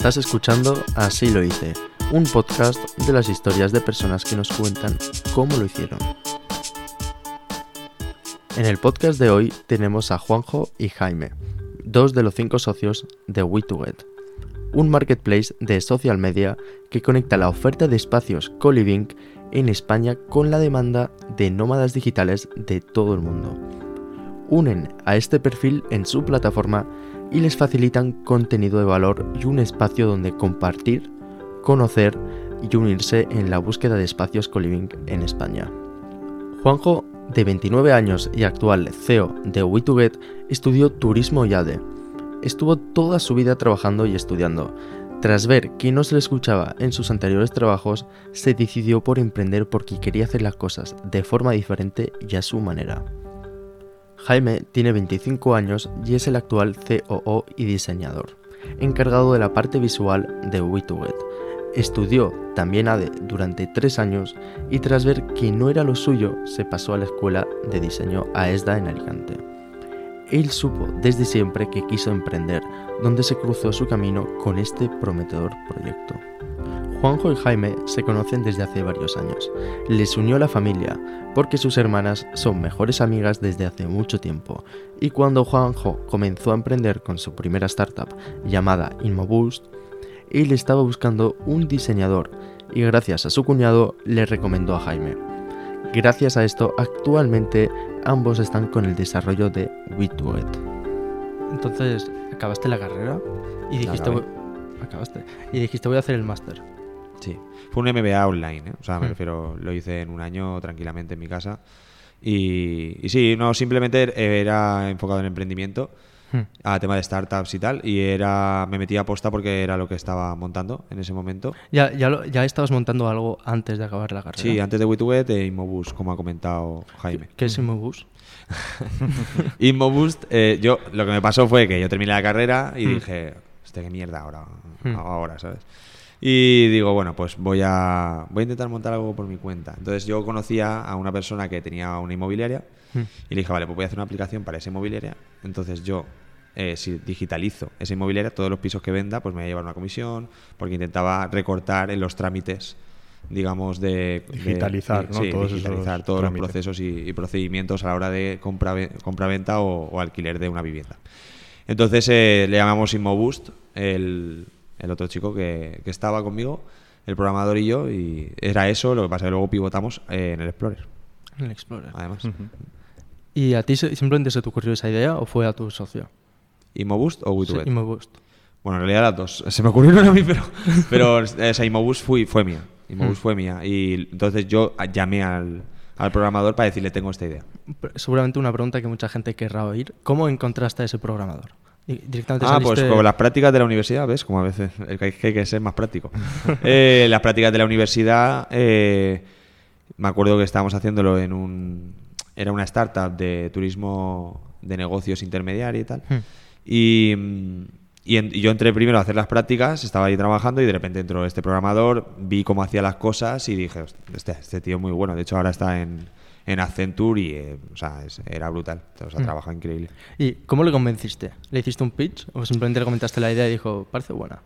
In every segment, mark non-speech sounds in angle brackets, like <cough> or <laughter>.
Estás escuchando Así lo hice, un podcast de las historias de personas que nos cuentan cómo lo hicieron. En el podcast de hoy tenemos a Juanjo y Jaime, dos de los cinco socios de We2Get, un marketplace de social media que conecta la oferta de espacios co-living en España con la demanda de nómadas digitales de todo el mundo. Unen a este perfil en su plataforma y les facilitan contenido de valor y un espacio donde compartir, conocer y unirse en la búsqueda de espacios co-living en España. Juanjo, de 29 años y actual CEO de We2Get, estudió turismo y ADE. Estuvo toda su vida trabajando y estudiando. Tras ver que no se le escuchaba en sus anteriores trabajos, se decidió por emprender porque quería hacer las cosas de forma diferente y a su manera. Jaime tiene 25 años y es el actual COO y diseñador, encargado de la parte visual de We2Get. Estudió también ADE durante tres años y tras ver que no era lo suyo, se pasó a la escuela de diseño AESDA en Alicante. Él supo desde siempre que quiso emprender, donde se cruzó su camino con este prometedor proyecto. Juanjo y Jaime se conocen desde hace varios años. Les unió la familia, porque sus hermanas son mejores amigas desde hace mucho tiempo. Y cuando Juanjo comenzó a emprender con su primera startup llamada InmoBoost, él estaba buscando un diseñador y gracias a su cuñado le recomendó a Jaime. Gracias a esto, actualmente ambos están con el desarrollo de WeToIt. Entonces, acabaste la carrera y dijiste, acabaste, y dijiste voy a hacer el máster. Sí, fue un MBA online, ¿eh? o sea, me refiero, lo hice en un año tranquilamente en mi casa. Y, y sí, no, simplemente era enfocado en emprendimiento, a tema de startups y tal, y era me metí a posta porque era lo que estaba montando en ese momento. ¿Ya, ya, lo- ya estabas montando algo antes de acabar la carrera? Sí, antes de WeToGet, de Immobus, como ha comentado Jaime. ¿Qué es Immobus? <laughs> Immoboost, eh, yo lo que me pasó fue que yo terminé la carrera y dije, hostia, qué mierda ahora, Hmm. ahora, ¿sabes? Y digo, bueno, pues voy a, voy a intentar montar algo por mi cuenta. Entonces yo conocía a una persona que tenía una inmobiliaria Hmm. y le dije, vale, pues voy a hacer una aplicación para esa inmobiliaria. Entonces yo, eh, si digitalizo esa inmobiliaria, todos los pisos que venda, pues me voy a llevar una comisión, porque intentaba recortar en los trámites digamos de de- Digitalizar, ¿no? sí, Todos digitalizar todos trámites. los procesos y, y procedimientos a la hora de compra compra-venta o, o alquiler de una vivienda. Entonces eh, le llamamos Immoboost, el, el otro chico que, que estaba conmigo, el programador y yo, y era eso, lo que pasa es que luego pivotamos eh, en el Explorer, En el Explorer. además. ¿Y a ti simplemente se te ocurrió esa idea o fue a tu socio? ¿Immoboost o Sí, WeToGet? Immoboost. Bueno, en realidad las dos. <laughs> Se me ocurrieron a mí, pero, <laughs> pero esa Immoboost fue, fue mía. Immoboost Mm. fue mía. Y entonces yo llamé al, al programador para decirle, tengo esta idea. Seguramente una pregunta que mucha gente querrá oír. ¿Cómo encontraste a ese programador? Directamente Ah, pues como las prácticas de la universidad, ¿ves? Como a veces hay que, ser más práctico. <laughs> Eh, las prácticas de la universidad, eh, me acuerdo que estábamos haciéndolo en un... Era una startup de turismo de negocios intermediario y tal. Hmm. Y, y en- y yo entré primero a hacer las prácticas, estaba ahí trabajando y de repente entró este programador, vi cómo hacía las cosas y dije, "Hostia, este, este tío es muy bueno. De hecho, ahora está en, en Accenture y, eh, o sea, es- era brutal. O sea, trabaja increíble. ¿Y cómo le convenciste? ¿Le hiciste un pitch o simplemente le comentaste la idea y dijo, parece buena?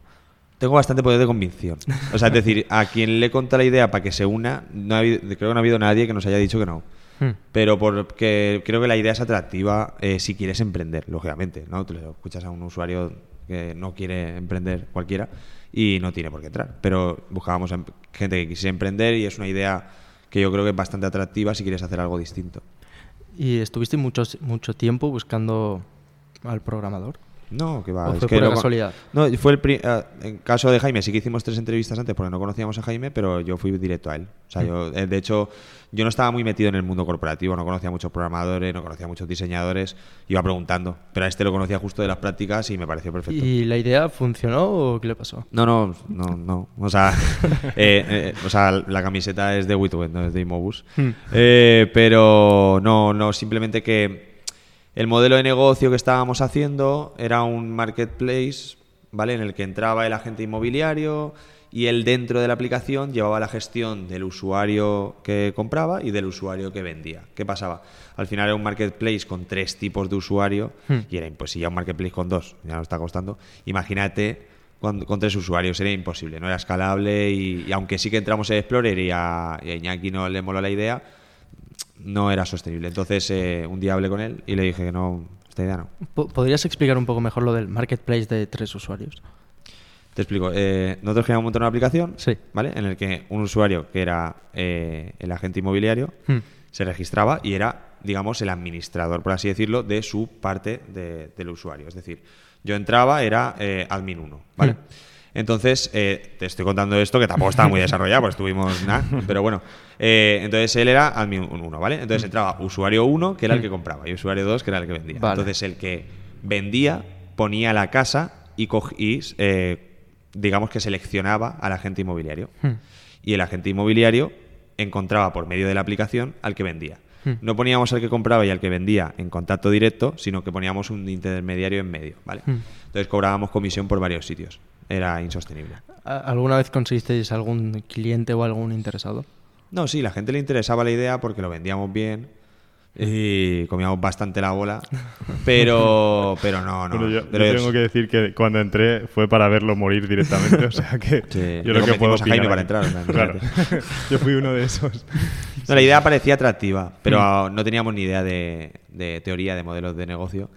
Tengo bastante poder de convicción. O sea, es <laughs> decir, a quien le he contado la idea para que se una, no ha habido- creo que no ha habido nadie que nos haya dicho que no. Hmm. Pero porque creo que la idea es atractiva eh, si quieres emprender, lógicamente. ¿no? Tú le escuchas a un usuario que no quiere emprender cualquiera y no tiene por qué entrar. Pero buscábamos em- gente que quisiera emprender y es una idea que yo creo que es bastante atractiva si quieres hacer algo distinto. ¿Y estuviste mucho, mucho tiempo buscando al programador? No, que va. ¿O es fue que pura lo- casualidad? No, fue el pri- ah, en caso de Jaime sí que hicimos tres entrevistas antes porque no conocíamos a Jaime, pero yo fui directo a él. O sea, yo, eh, de hecho, yo no estaba muy metido en el mundo corporativo, no conocía muchos programadores, no conocía muchos diseñadores, iba preguntando. Pero a este lo conocía justo de las prácticas y me pareció perfecto. ¿Y la idea funcionó o qué le pasó? No, no, no, no. O sea, <laughs> eh, eh, o sea la camiseta es de Witwet, no es de Immobus. Hmm. Eh, pero no, no, simplemente que el modelo de negocio que estábamos haciendo era un marketplace, ¿vale? En el que entraba el agente inmobiliario y él dentro de la aplicación llevaba la gestión del usuario que compraba y del usuario que vendía. ¿Qué pasaba? Al final era un marketplace con tres tipos de usuario Hmm. y era imposible. Ya un marketplace con dos, ya nos está costando. Imagínate con, con tres usuarios. Era imposible, no era escalable y, y aunque sí que entramos en Explorer y a, y a Iñaki no le moló la idea, no era sostenible. Entonces eh, un día hablé con él y le dije que no, esta idea no. Po- ¿Podrías explicar un poco mejor lo del marketplace de tres usuarios? Te explico. eh, nosotros queríamos montar una aplicación, Sí. ¿vale? En el que un usuario que era eh, el agente inmobiliario Hmm. se registraba y era, digamos, el administrador, por así decirlo, de su parte de- del usuario. Es decir, yo entraba, era eh, admin 1, ¿vale? Hmm. Entonces, eh, te estoy contando esto que tampoco estaba muy desarrollado, pues estuvimos nada, pero bueno. Eh, entonces él era admin 1, ¿vale? Entonces entraba usuario 1, que era el que compraba, y usuario 2, que era el que vendía. Vale. Entonces el que vendía ponía la casa y, eh, digamos que seleccionaba al agente inmobiliario. Hmm. Y el agente inmobiliario encontraba por medio de la aplicación al que vendía. Hmm. No poníamos al que compraba y al que vendía en contacto directo, sino que poníamos un intermediario en medio, ¿vale? Hmm. Entonces cobrábamos comisión por varios sitios. Era insostenible. ¿A- ¿Alguna vez conseguisteis algún cliente o algún interesado? No, sí, la gente le interesaba la idea porque lo vendíamos bien y comíamos bastante la bola, pero, <laughs> pero no, no. Bueno, yo, yo pero es- tengo que decir que cuando entré fue para verlo morir directamente, o sea que Sí, yo lo que puedo a Jaime para entrar, o <laughs> sea, claro, imagínate. yo fui uno de esos. No, la idea parecía atractiva, pero no teníamos ni idea de, de teoría, de modelos de negocio.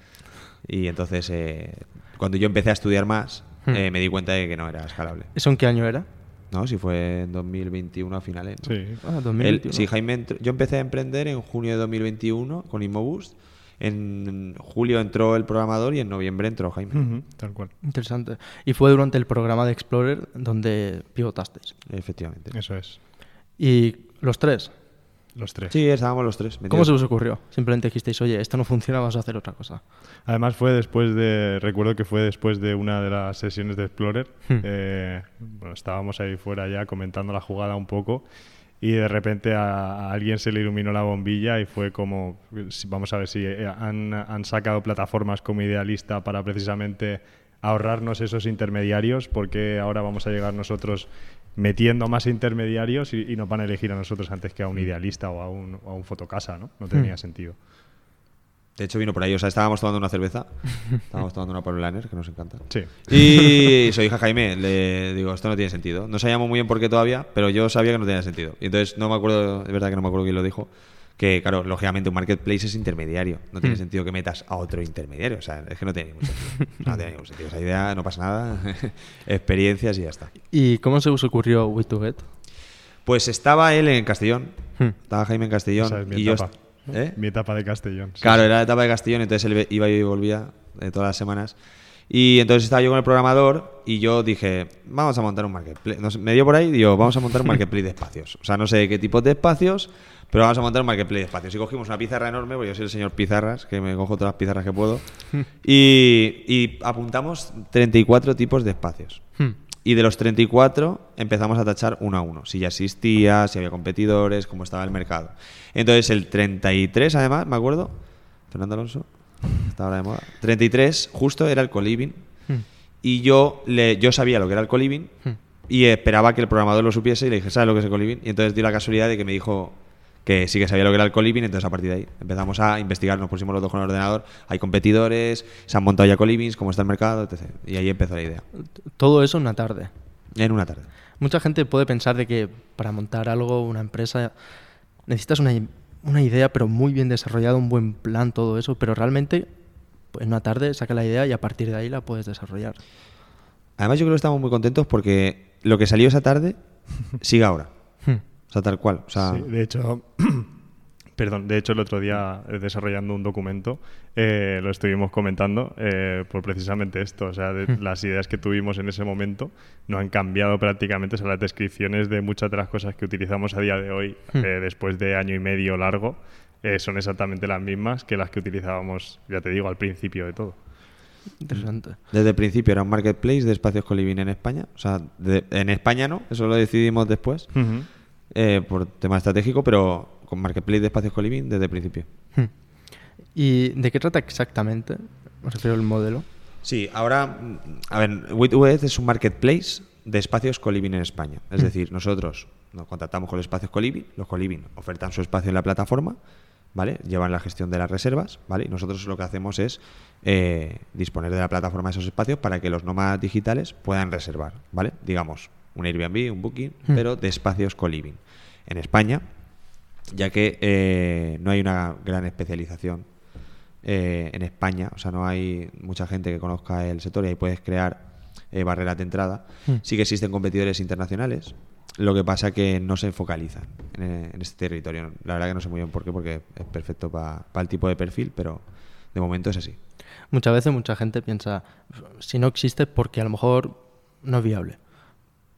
Y entonces, eh, cuando yo empecé a estudiar más, Hmm. eh, me di cuenta de que no era escalable. ¿Eso en qué año era? ¿No? Si fue en 2021 a finales. ¿no? Sí. Ah, Él- 2021. sí, Jaime entró- yo empecé a emprender en junio de 2021 con Immoboost. En julio entró el programador y en noviembre entró Jaime. Tal cual. Interesante. Y fue durante el programa de Explorer donde pivotasteis. Efectivamente. Eso es. Y los tres, Los tres. Sí, estábamos los tres. ¿cómo se os ocurrió? Simplemente dijisteis, oye, esto no funciona, vamos a hacer otra cosa. Además fue después de, recuerdo que fue después de una de las sesiones de Explorer. Hmm. eh, bueno, estábamos ahí fuera ya comentando la jugada un poco y de repente a, a alguien se le iluminó la bombilla y fue como, vamos a ver si eh, han, han sacado plataformas como Idealista para precisamente ahorrarnos esos intermediarios porque ahora vamos a llegar nosotros metiendo más intermediarios y, y nos van a elegir a nosotros antes que a un idealista o a un, o a un fotocasa, ¿no? No tenía Hmm. sentido. De hecho, vino por ahí. O sea, estábamos tomando una cerveza. <laughs> Estábamos tomando una Pablo Laner, que nos encanta. Sí. Y soy hija Jaime, le digo, esto no tiene sentido. No sabíamos muy bien por qué todavía, pero yo sabía que no tenía sentido. Y entonces no me acuerdo, es verdad que no me acuerdo quién lo dijo, que claro, lógicamente un marketplace es intermediario. No tiene Hmm. sentido que metas a otro intermediario. O sea, es que no tiene ningún sentido. No tiene ningún sentido. Esa idea no pasa nada. <laughs> Experiencias y ya está. ¿Y cómo se os ocurrió We to Get? Pues estaba él en Castellón. Hmm. Estaba Jaime en Castellón. Esa es mi y yo etapa. est- ¿Eh? Mi etapa de Castellón. sí, Claro, sí. era la etapa de Castellón, entonces él iba y volvía eh, todas las semanas. Y entonces estaba yo con el programador y yo dije, vamos a montar un marketplace. No sé, me dio por ahí y digo, vamos a montar un marketplace de espacios. O sea, no sé qué tipo de espacios, pero vamos a montar un marketplace de espacios. Y cogimos una pizarra enorme, porque yo soy el señor pizarras, que me cojo todas las pizarras que puedo. <laughs> Y, y apuntamos 34 tipos de espacios. Hmm. Y de los 34 empezamos a tachar uno a uno. Si ya existía, si había competidores, cómo estaba el mercado. Entonces el 33, además, me acuerdo, Fernando Alonso, está ahora de moda. 33 justo era el coliving. Hmm. Y yo, le, yo sabía lo que era el coliving Hmm. y esperaba que el programador lo supiese y le dije, ¿sabes lo que es el coliving? Y entonces dio la casualidad de que me dijo que sí que sabía lo que era el coliving, entonces a partir de ahí empezamos a investigar, nos pusimos los dos con el ordenador, hay competidores, se han montado ya colivings, cómo está el mercado, etc. Y ahí empezó la idea, Todo eso en una tarde. en una tarde. Mucha gente puede pensar de que para montar algo, una empresa, necesitas una, una idea, pero muy bien desarrollada, un buen plan, todo eso, pero realmente pues, en una tarde saca la idea y a partir de ahí la puedes desarrollar. Además yo creo que estamos muy contentos porque lo que salió esa tarde <laughs> sigue ahora. Hmm. O sea, tal cual. O sea, Sí, de hecho, perdón, de hecho el otro día eh, desarrollando un documento eh, lo estuvimos comentando eh, por precisamente esto, o sea, de- Hmm. las ideas que tuvimos en ese momento no han cambiado prácticamente, o sea, las descripciones de muchas de las cosas que utilizamos a día de hoy, Hmm. eh, después de año y medio largo, eh, son exactamente las mismas que las que utilizábamos, ya te digo, al principio de todo. Interesante. desde el principio era un marketplace de espacios coliving en España. O sea, de- en España no, eso lo decidimos después eh, por tema estratégico, pero con marketplace de espacios coliving desde el principio. Hmm. ¿Y de qué trata exactamente? Me refiero al modelo. Sí, ahora, mm, a ver, WeToEd es un marketplace de espacios coliving en España. Es decir, nosotros nos contactamos con los espacios coliving, los coliving ofertan su espacio en la plataforma, ¿vale? Llevan la gestión de las reservas, ¿vale? Y nosotros lo que hacemos es eh, disponer de la plataforma de esos espacios para que los nómadas digitales puedan reservar, ¿vale? Digamos, un Airbnb, un Booking, Hmm. pero de espacios co-living. En España, ya que eh, no hay una gran especialización eh, en España, o sea, no hay mucha gente que conozca el sector y ahí puedes crear eh, barreras de entrada. Hmm. Sí que existen competidores internacionales, lo que pasa que no se focalizan en, eh, en este territorio. La verdad que no sé muy bien por qué, porque es perfecto para el tipo de perfil, pero de momento es así. Muchas veces mucha gente piensa, si no existe, porque a lo mejor no es viable.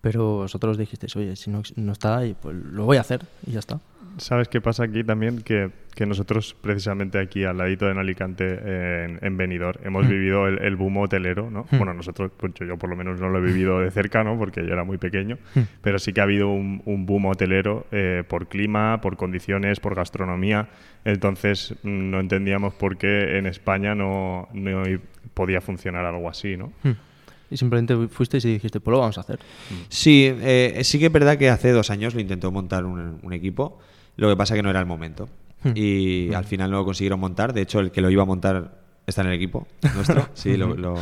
Pero vosotros dijisteis, oye, si no, no está ahí, pues lo voy a hacer y ya está. ¿Sabes qué pasa aquí también? Que, que nosotros, precisamente aquí al ladito en Alicante, en, en Benidorm, hemos Mm. vivido el, el boom hotelero, ¿no? Mm. Bueno, nosotros, pues yo, yo por lo menos no lo he vivido de cerca, ¿no? Porque yo era muy pequeño, Mm. pero sí que ha habido un, un boom hotelero eh, por clima, por condiciones, por gastronomía. Entonces, mm, no entendíamos por qué en España no, no podía funcionar algo así, ¿no? Hmm. Y simplemente fuisteis y dijiste, pues lo vamos a hacer. Sí, eh, sí que es verdad que hace dos años lo intentó montar un, un equipo, lo que pasa que no era el momento. Hmm. Y al final no lo consiguieron montar, de hecho el que lo iba a montar está en el equipo nuestro, <laughs> sí, lo, lo-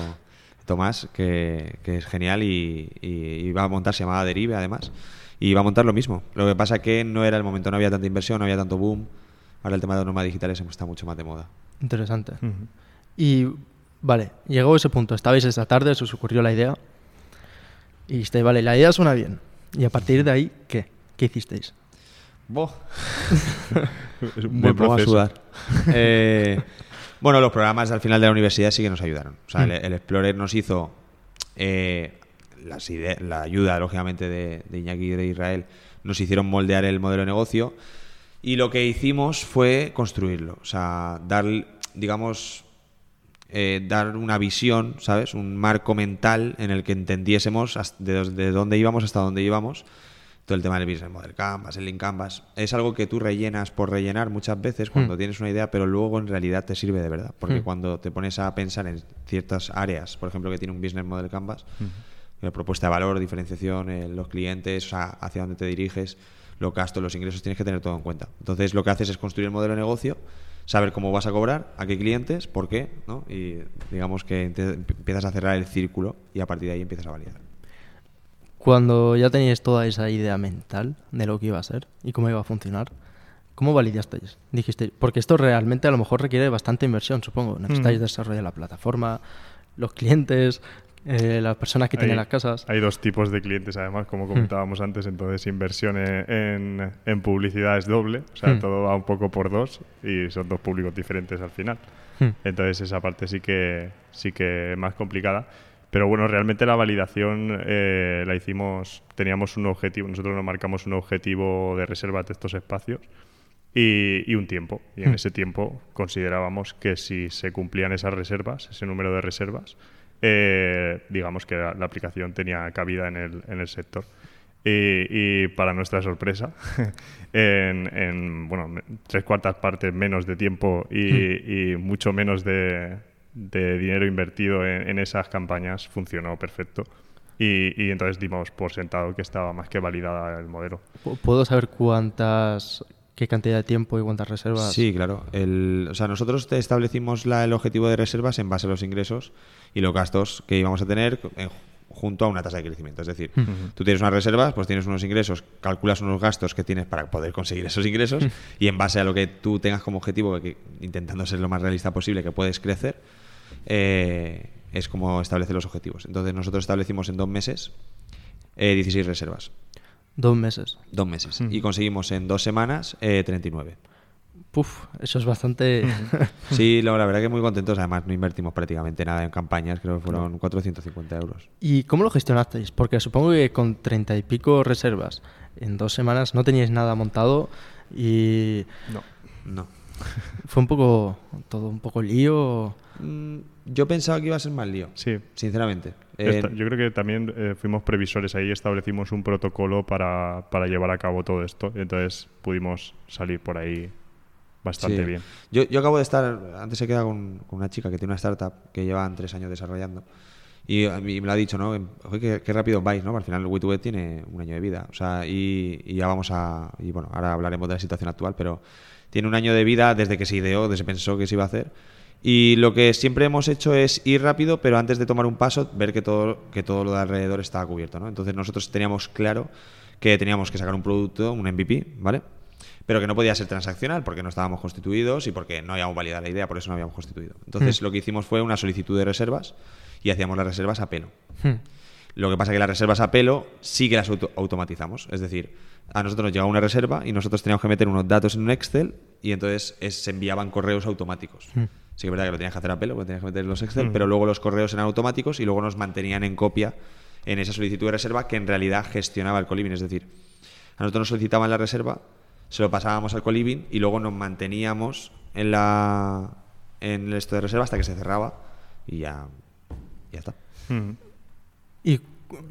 Tomás, que, que es genial y, y iba a montar, se llamaba Derive además, y iba a montar lo mismo. Lo que pasa que no era el momento, no había tanta inversión, no había tanto boom. Ahora el tema de los nómadas digitales está mucho más de moda. Interesante. Y vale, llegó ese punto. Estabais esa tarde, se os ocurrió la idea. Y dijiste, vale, la idea suena bien. Y a partir de ahí, ¿qué? ¿Qué hicisteis? Es <laughs> un Me buen pongo a proceso. sudar. <laughs> Eh, bueno, los programas al final de la universidad sí que nos ayudaron. O sea, Mm. el, el Explorer nos hizo eh, las ide- la ayuda, lógicamente, de, de Iñaki y de Israel. Nos hicieron moldear el modelo de negocio. Y lo que hicimos fue construirlo. O sea, dar, digamos, eh, dar una visión, ¿sabes? Un marco mental en el que entendiésemos hasta- de, dos- de dónde íbamos hasta dónde íbamos. Todo el tema del Business Model Canvas, el Link Canvas. Es algo que tú rellenas por rellenar muchas veces cuando Hmm. tienes una idea, pero luego en realidad te sirve de verdad. Porque Hmm. cuando te pones a pensar en ciertas áreas, por ejemplo, que tiene un Business Model Canvas, la propuesta de valor, diferenciación, eh, los clientes, o sea, hacia dónde te diriges, los gastos, los ingresos, tienes que tener todo en cuenta. Entonces, lo que haces es construir el modelo de negocio, saber cómo vas a cobrar, a qué clientes, por qué, ¿no? Y digamos que te- empiezas a cerrar el círculo y a partir de ahí empiezas a validar. Cuando ya teníais toda esa idea mental de lo que iba a ser y cómo iba a funcionar, ¿cómo validasteis? Dijisteis, porque esto realmente a lo mejor requiere bastante inversión, supongo. Necesitáis Mm. desarrollar la plataforma, los clientes, eh, las personas que tienen Hay- las casas. Hay dos tipos de clientes, además, como comentábamos antes, entonces inversión en, en- publicidad es doble, o sea, Hmm. todo va un poco por dos y son dos públicos diferentes al final. Hmm. Entonces esa parte sí que sí que es más complicada. Pero bueno, realmente la validación eh, la hicimos, teníamos un objetivo, nosotros nos marcamos un objetivo de reserva de estos espacios y, y un tiempo. Y en Hmm. ese tiempo considerábamos que si se cumplían esas reservas, ese número de reservas, eh, digamos que la, la aplicación tenía cabida en el, en el sector. Y, y para nuestra sorpresa, <laughs> en, en, bueno, tres cuartas partes menos de tiempo y, y mucho menos de, de dinero invertido en, en esas campañas, funcionó perfecto. Y, y entonces dimos por sentado que estaba más que validada el modelo. Pu- ¿Puedo saber cuántas, qué cantidad de tiempo y cuántas reservas? Sí, claro. El, o sea, nosotros establecimos la- el objetivo de reservas en base a los ingresos y los gastos que íbamos a tener en- junto a una tasa de crecimiento. Es decir, tú tienes unas reservas, pues tienes unos ingresos, calculas unos gastos que tienes para poder conseguir esos ingresos y en base a lo que tú tengas como objetivo, que, intentando ser lo más realista posible, que puedes crecer, eh, es como establecer los objetivos. Entonces nosotros establecimos en dos meses eh, 16 reservas. Dos meses. Dos meses. Y conseguimos en dos semanas eh, 39. Puf, eso es bastante... <laughs> Sí, la, la verdad que muy contentos. Además, no invertimos prácticamente nada en campañas, creo que fueron 450 euros. ¿Y cómo lo gestionasteis? Porque supongo que con treinta y pico reservas en dos semanas no teníais nada montado y No. No. fue un poco todo un poco lío. Mm, Yo pensaba que iba a ser más lío, Sí. sinceramente. Eh, Esta- yo creo que también eh, fuimos previsores ahí, establecimos un protocolo para, para llevar a cabo todo esto. Entonces pudimos salir por ahí bastante sí. bien. Yo, yo acabo de estar, antes se queda con, con una chica que tiene una startup que llevan tres años desarrollando Y a mí me lo ha dicho, ¿no? Qué, qué rápido vais, ¿no? Al final el Wituget tiene un año de vida. O sea, y, y ya vamos a... Y bueno, ahora hablaremos de la situación actual, pero tiene un año de vida desde que se ideó, desde que se pensó que se iba a hacer. Y lo que siempre hemos hecho es ir rápido, pero antes de tomar un paso, ver que todo, que todo lo de alrededor estaba cubierto, ¿no? Entonces nosotros teníamos claro que teníamos que sacar un producto, un MVP, ¿vale? Pero que no podía ser transaccional porque no estábamos constituidos y porque no habíamos validado la idea, por eso no habíamos constituido. Entonces lo que hicimos fue una solicitud de reservas y hacíamos las reservas a pelo. Hmm. Lo que pasa es que las reservas a pelo sí que las auto- automatizamos. Es decir, a nosotros nos llegaba una reserva y nosotros teníamos que meter unos datos en un Excel y entonces es- se enviaban correos automáticos. Sí que es verdad que lo tenías que hacer a pelo, porque tenías que meter los Excel, pero luego los correos eran automáticos y luego nos mantenían en copia en esa solicitud de reserva que en realidad gestionaba el coliving. Es decir, a nosotros nos solicitaban la reserva, se lo pasábamos al coliving y luego nos manteníamos en la en el esto de reserva hasta que se cerraba y ya, ya está. Mm. Y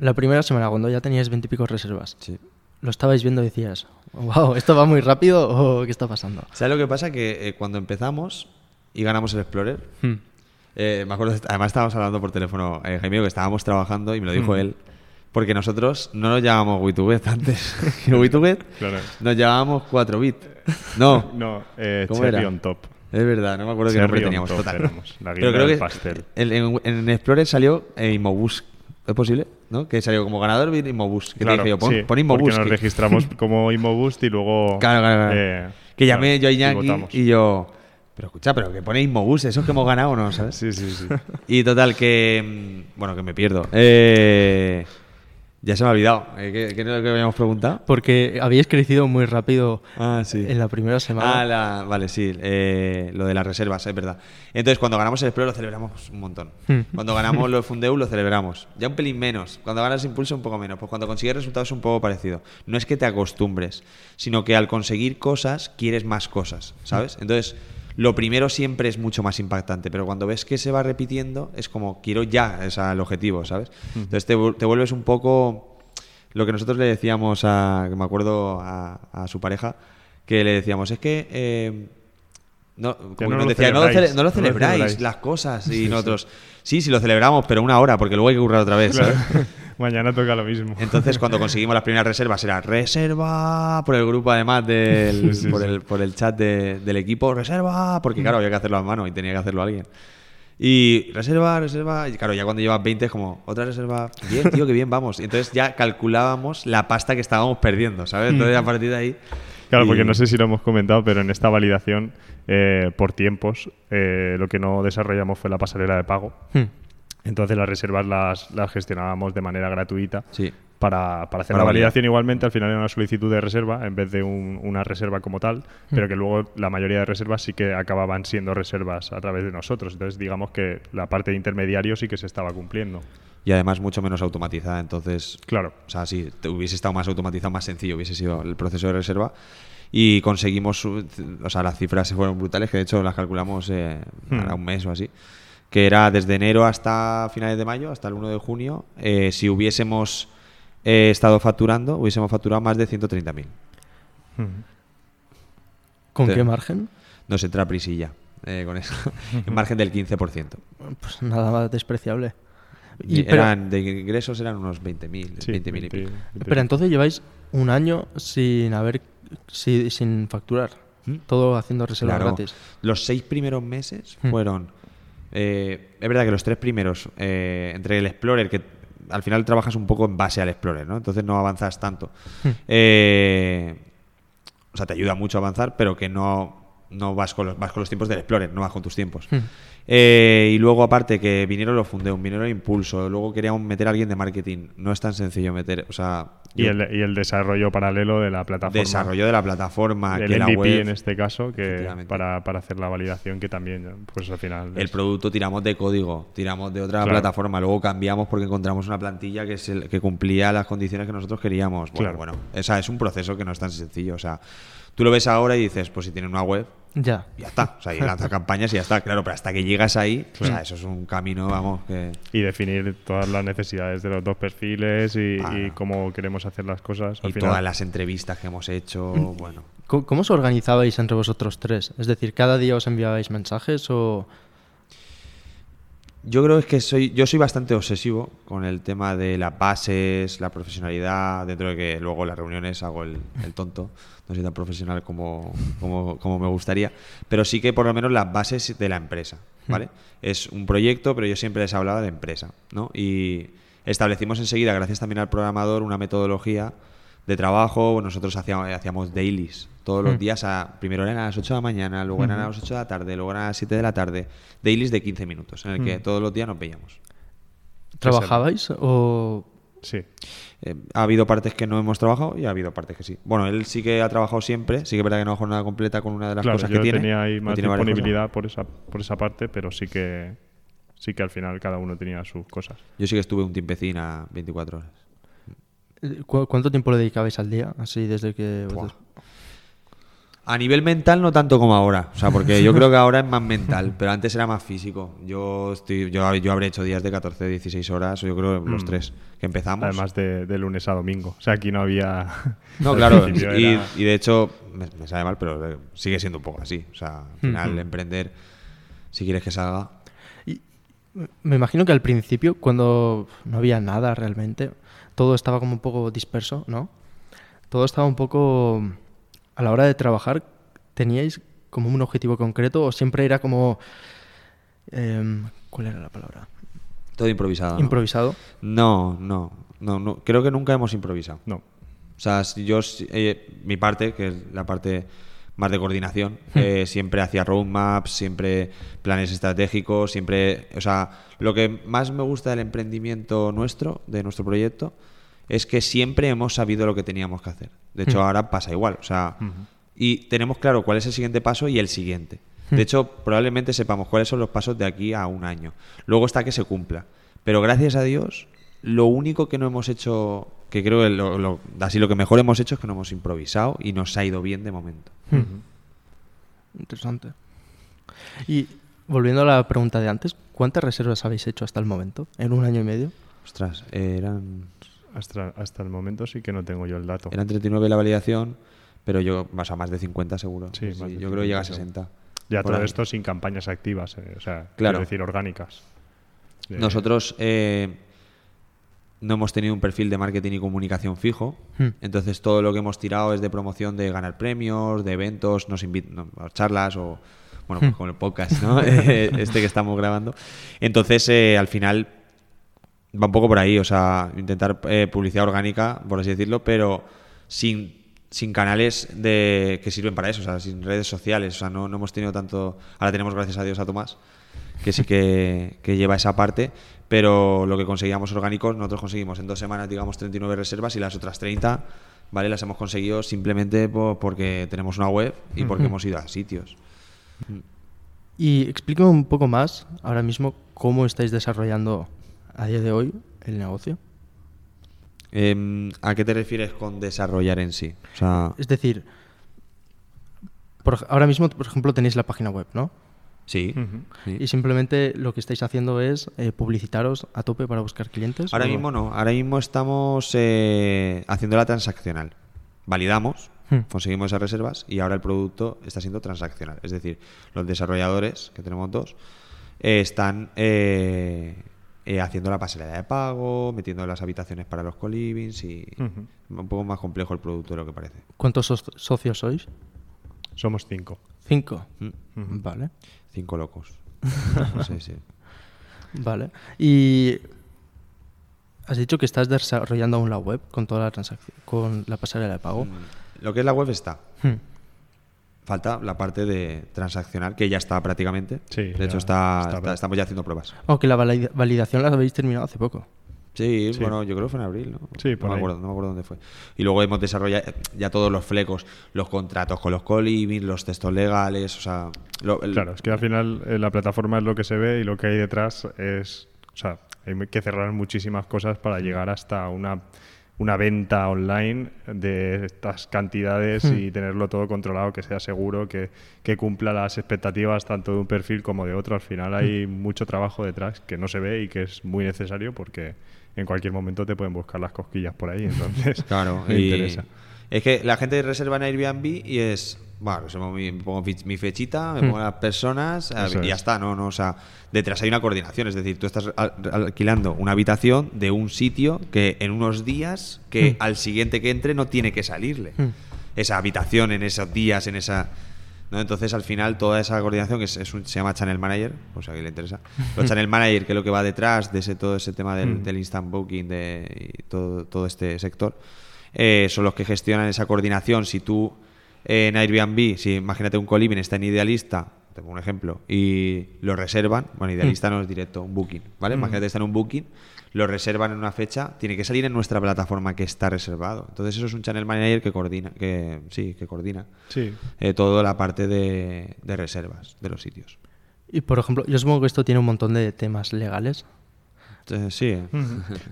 la primera semana, cuando ya teníais veintipico reservas, Sí. ¿lo estabais viendo y decías, wow, ¿esto va muy rápido o qué está pasando? ¿Sabes lo que pasa? Que eh, cuando empezamos y ganamos el Explorer, Hmm. eh, me acuerdo, además estábamos hablando por teléfono, eh, Jaime, que estábamos trabajando y me lo dijo Mm. él, porque nosotros no nos llamábamos Wituget <laughs> antes. Wituget Claro. nos llamábamos 4 bit. No, <laughs> No, eh, ¿Cómo Cherry era? on top. es verdad, no me acuerdo qué nombre teníamos. top Total. éramos, la Pero creo del que pastel. En, en- en Explorer salió eh, Immobus. ¿Es posible? ¿No? Que salió como ganador de Immobus. Que Claro, te dije yo, pon, sí, pon porque nos registramos como Immoboost y luego... <laughs> Claro, claro, claro. eh, que llamé claro, yo a y Iñaki y yo... Pero escucha, pero que pone Immobus, eso es que hemos ganado o no, <laughs> ¿sabes? Sí, sí, sí. Y total, que. mm, Bueno, que me pierdo. Eh, ya se me ha olvidado. Eh, ¿Qué, qué era lo que habíamos preguntado? Porque habíais crecido muy rápido Ah, sí. en la primera semana. Ah, la- vale, sí. eh, lo de las reservas, es verdad. Entonces, cuando ganamos el Explorer lo celebramos un montón. Hmm. Cuando ganamos <laughs> los Fundeu lo celebramos. Ya un pelín menos. Cuando ganas Impulso un poco menos. Pues cuando consigues resultados es un poco parecido. No es que te acostumbres, sino que al conseguir cosas quieres más cosas, ¿sabes? Entonces, lo primero siempre es mucho más impactante, pero cuando ves que se va repitiendo es como quiero ya el objetivo, ¿sabes? Entonces te, te vuelves un poco lo que nosotros le decíamos a, que me acuerdo a, a su pareja, que le decíamos, es que... eh, no, como no nos lo decía, no lo, no celebráis". las cosas. Y nosotros, sí, sí lo celebramos, pero una hora, porque luego hay que currar otra vez. Claro. Mañana toca lo mismo. Entonces, cuando <laughs> conseguimos las primeras reservas, era reserva por el grupo, además, del, Sí, sí, por, sí. El, por el chat de- del equipo, reserva, porque claro, había que hacerlo a mano y tenía que hacerlo alguien. Y reserva, reserva, y claro, ya cuando llevas 20 es como, otra reserva, bien, tío, que bien vamos. Y entonces ya calculábamos la pasta que estábamos perdiendo, ¿sabes? Entonces, a partir de ahí. Claro, y- porque no sé si lo hemos comentado, pero en esta validación, eh, por tiempos, eh, lo que no desarrollamos fue la pasarela de pago. Hmm. Entonces las reservas las, las gestionábamos de manera gratuita Sí. para, para hacer Para la validar. validación igualmente. Al final era una solicitud de reserva en vez de un- una reserva como tal, pero que luego la mayoría de reservas sí que acababan siendo reservas a través de nosotros. Entonces digamos que la parte de intermediario sí que se estaba cumpliendo. Y además mucho menos automatizada, entonces Claro. O sea, si te hubiese estado más automatizado, más sencillo hubiese sido el proceso de reserva. Y conseguimos, o sea, las cifras fueron brutales, que de hecho las calculamos eh, Hmm. a un mes o así. Que era desde enero hasta finales de mayo, hasta el 1 de junio. eh, si hubiésemos eh, estado facturando, hubiésemos facturado más de 130.000. ¿Con Sí. qué margen? Nos entra prisilla eh, con eso. <laughs> en margen del 15%. Pues nada más despreciable. Y Y, pero, eran, de ingresos eran unos 20.000, Sí, 20.000 y 20, pico. 20. pero entonces lleváis un año sin haber si- sin facturar. ¿Mm? Todo haciendo reservas Claro. gratis. Los seis primeros meses Hmm. fueron. Eh, es verdad que los tres primeros, eh, entre el Explorer, que al final trabajas un poco en base al Explorer, ¿no? Entonces no avanzas tanto. Hmm. Eh, o sea, te ayuda mucho a avanzar, pero que no, no vas, con los, vas con los tiempos del Explorer, no vas con tus tiempos. Hmm. Eh, y luego, aparte, que vinieron los Fundeum, vinieron Impulso, luego queríamos meter a alguien de marketing. No es tan sencillo meter, o sea. Y yo- el, y el desarrollo paralelo de la plataforma. desarrollo de la plataforma, el que la web. en este caso, que para, para hacer la validación, que también, pues al final. El es- producto tiramos de código, tiramos de otra Claro. plataforma, luego cambiamos porque encontramos una plantilla que, es el- que cumplía las condiciones que nosotros queríamos. Bueno, Claro. bueno, esa es un proceso que no es tan sencillo. O sea, tú lo ves ahora y dices, pues si tiene una web, Ya. ya está. O sea, y lanza campañas y ya está. Claro, pero hasta que llegas ahí, o sea, eso es un camino, vamos, que... y definir todas las necesidades de los dos perfiles y, Ah. y cómo queremos hacer las cosas. Al Y final, todas las entrevistas que hemos hecho, bueno. ¿Cómo, cómo os organizabais entre vosotros tres? Es decir, ¿cada día os enviabais mensajes o...? Yo creo que soy, yo soy bastante obsesivo con el tema de las bases, la profesionalidad, dentro de que luego en las reuniones hago el, el tonto, no soy tan profesional como, como, como me gustaría, pero sí que por lo menos las bases de la empresa, ¿vale? Es un proyecto, pero yo siempre les hablaba de empresa, ¿no? Y establecimos enseguida, gracias también al programador, una metodología de trabajo. Nosotros hacíamos, hacíamos dailies todos los Mm. días, a, primero eran a las 8 de la mañana, luego eran a las 8 de la tarde, luego eran a las 7 de la tarde. Dailies de 15 minutos, en el que Mm. todos los días nos veíamos. ¿Trabajabais o...? Sí. Eh, ha habido partes que no hemos trabajado y ha habido partes que sí. Bueno, él sí que ha trabajado siempre, sí que es verdad que no ha jornada completa con una de las Claro, cosas yo que tiene. tenía ahí pero más tiene varias cosas. disponibilidad por esa, por esa parte, pero sí que sí que al final cada uno tenía sus cosas. Yo sí que estuve un tiempecín a 24 horas. ¿Cu- ¿Cuánto tiempo le dedicabais al día? Así desde que... Buah. A nivel mental no tanto como ahora, o sea, porque yo <laughs> creo que ahora es más mental, pero antes era más físico. Yo estoy, yo, yo habré hecho días de 14, 16 horas, o yo creo los Mm. tres que empezamos. Además de, de lunes a domingo. O sea, aquí no había... <laughs> no, claro, y, era- y de hecho me, me sabe mal, pero eh, sigue siendo un poco así. O sea, al final emprender, si quieres que salga, Y me imagino que al principio, cuando no había nada realmente, todo estaba como un poco disperso, ¿no? Todo estaba un poco... A la hora de trabajar, ¿teníais como un objetivo concreto o siempre era como... em, ¿Cuál era la palabra? todo improvisado. Improvisado. No, no, no, no, creo que nunca hemos improvisado. No. O sea, si yo, eh, mi parte, que es la parte más de coordinación, <laughs> eh, siempre hacía roadmaps, siempre planes estratégicos, siempre, o sea, lo que más me gusta del emprendimiento nuestro, de nuestro proyecto, es que siempre hemos sabido lo que teníamos que hacer. De hecho, ahora pasa igual, o sea, y tenemos claro cuál es el siguiente paso y el siguiente. De hecho, probablemente sepamos cuáles son los pasos de aquí a un año. Luego está que se cumpla. Pero gracias a Dios, lo único que no hemos hecho, que creo que lo, lo- así lo que mejor hemos hecho es que no hemos improvisado y nos ha ido bien de momento. Interesante. Y volviendo a la pregunta de antes, ¿cuántas reservas habéis hecho hasta el momento? ¿En un año y medio? Ostras, eran, Hasta, hasta el momento sí que no tengo yo el dato. eran 39 la validación, pero yo, o sea, más de 50 seguro. Sí, más de yo creo que llega a 50 60. Ya todo ahí. esto sin campañas activas, eh, o sea, Claro. quiero decir orgánicas. Nosotros eh, no hemos tenido un perfil de marketing y comunicación fijo, Hmm. entonces todo lo que hemos tirado es de promoción de ganar premios, de eventos, nos invitan a charlas o, bueno, pues con el podcast, ¿no? <laughs> Eh, este que estamos grabando. Entonces, eh, al final, va un poco por ahí, o sea, intentar eh, publicidad orgánica, por así decirlo, pero sin, sin canales de, que sirven para eso, o sea, sin redes sociales, o sea, no, no hemos tenido tanto... Ahora tenemos, gracias a Dios, a Tomás, que sí que, que lleva esa parte, pero lo que conseguíamos orgánicos, nosotros conseguimos en dos semanas, digamos, 39 reservas y las otras 30, ¿vale? Las hemos conseguido simplemente po- porque tenemos una web y porque hemos ido a sitios. Y explícame un poco más ahora mismo cómo estáis desarrollando a día de hoy el negocio. Em, ¿A qué te refieres con desarrollar en sí? O sea, Es decir, por ahora mismo, por ejemplo, tenéis la página web, ¿no? Sí. Y simplemente lo que estáis haciendo es eh, publicitaros a tope para buscar clientes. Ahora ¿o? mismo no, ahora mismo estamos eh, haciendo la transaccional. Validamos, Hmm. conseguimos esas reservas y ahora el producto está siendo transaccional. Es decir, los desarrolladores, que tenemos dos, eh, están eh, eh, haciendo la pasarela de pago, metiendo las habitaciones para los colivings y un poco más complejo el producto de lo que parece. ¿Cuántos so- socios sois? Somos cinco. Cinco. Mm. Vale. Cinco locos. <laughs> sí, sí. Vale. Y has dicho que estás desarrollando aún la web con toda la transacción, con la pasarela de pago. Mm, Lo que es la web está. Hmm. Falta la parte de transaccional, que ya está prácticamente. Sí, de hecho, está, está- está- estamos ya haciendo pruebas. Aunque la valida- validación la habéis terminado hace poco. Sí, Sí. bueno, yo creo que fue en abril, ¿no? Sí, por no me acuerdo, no me acuerdo dónde fue. Y luego hemos desarrollado ya todos los flecos, los contratos con los coliving, los textos legales, o sea... lo- el- Claro, es que al final eh, la plataforma es lo que se ve y lo que hay detrás es. O sea, hay que cerrar muchísimas cosas para llegar hasta una, una venta online de estas cantidades Hmm. y tenerlo todo controlado, que sea seguro, que, que cumpla las expectativas tanto de un perfil como de otro. Al final hay mucho trabajo detrás que no se ve y que es muy necesario porque en cualquier momento te pueden buscar las cosquillas por ahí. Entonces, <laughs> Claro, <laughs> me y, interesa. Es que la gente reserva en Airbnb y es, bueno, reservo mi, pongo mi fechita, me pongo las personas a- Eso y ya es. está, ¿no? no O sea, detrás hay una coordinación, es decir, tú estás al- alquilando una habitación de un sitio que en unos días, que Hmm. al siguiente que entre no tiene que salirle. Hmm. Esa habitación en esos días, en esa... ¿no? Entonces, al final, toda esa coordinación, que es, es un- se llama Channel Manager, por si a alguien le interesa, los <laughs> Channel Manager, que es lo que va detrás de ese, todo ese tema del, Mm. del instant booking de, y todo, todo este sector, eh, son los que gestionan esa coordinación. Si tú eh, en Airbnb, si imagínate un coliving está en Idealista, te pongo un ejemplo, y lo reservan, bueno, Idealista no es directo, un booking, ¿vale? Mm. Imagínate está en un booking, lo reservan en una fecha, tiene que salir en nuestra plataforma que está reservado. Entonces eso es un channel manager que coordina, que sí, que coordina Sí. eh, toda la parte de, de reservas de los sitios. Y por ejemplo, yo supongo que esto tiene un montón de temas legales. Entonces, sí, eh.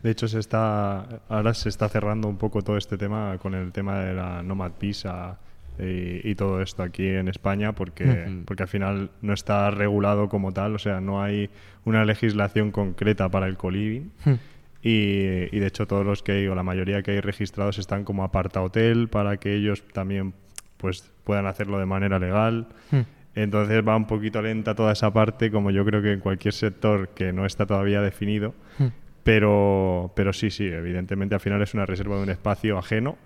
De hecho, se está ahora se está cerrando un poco todo este tema con el tema de la Nomad Visa y, y todo esto aquí en España, porque, Ujú. porque al final no está regulado como tal, o sea, no hay una legislación concreta para el coliving. Hmm. Y, y de hecho todos los que hay, o la mayoría que hay registrados están como aparta hotel para que ellos también pues puedan hacerlo de manera legal. Entonces va un poquito lenta toda esa parte, como yo creo que en cualquier sector que no está todavía definido. Pero, pero sí, sí, evidentemente al final es una reserva de un espacio ajeno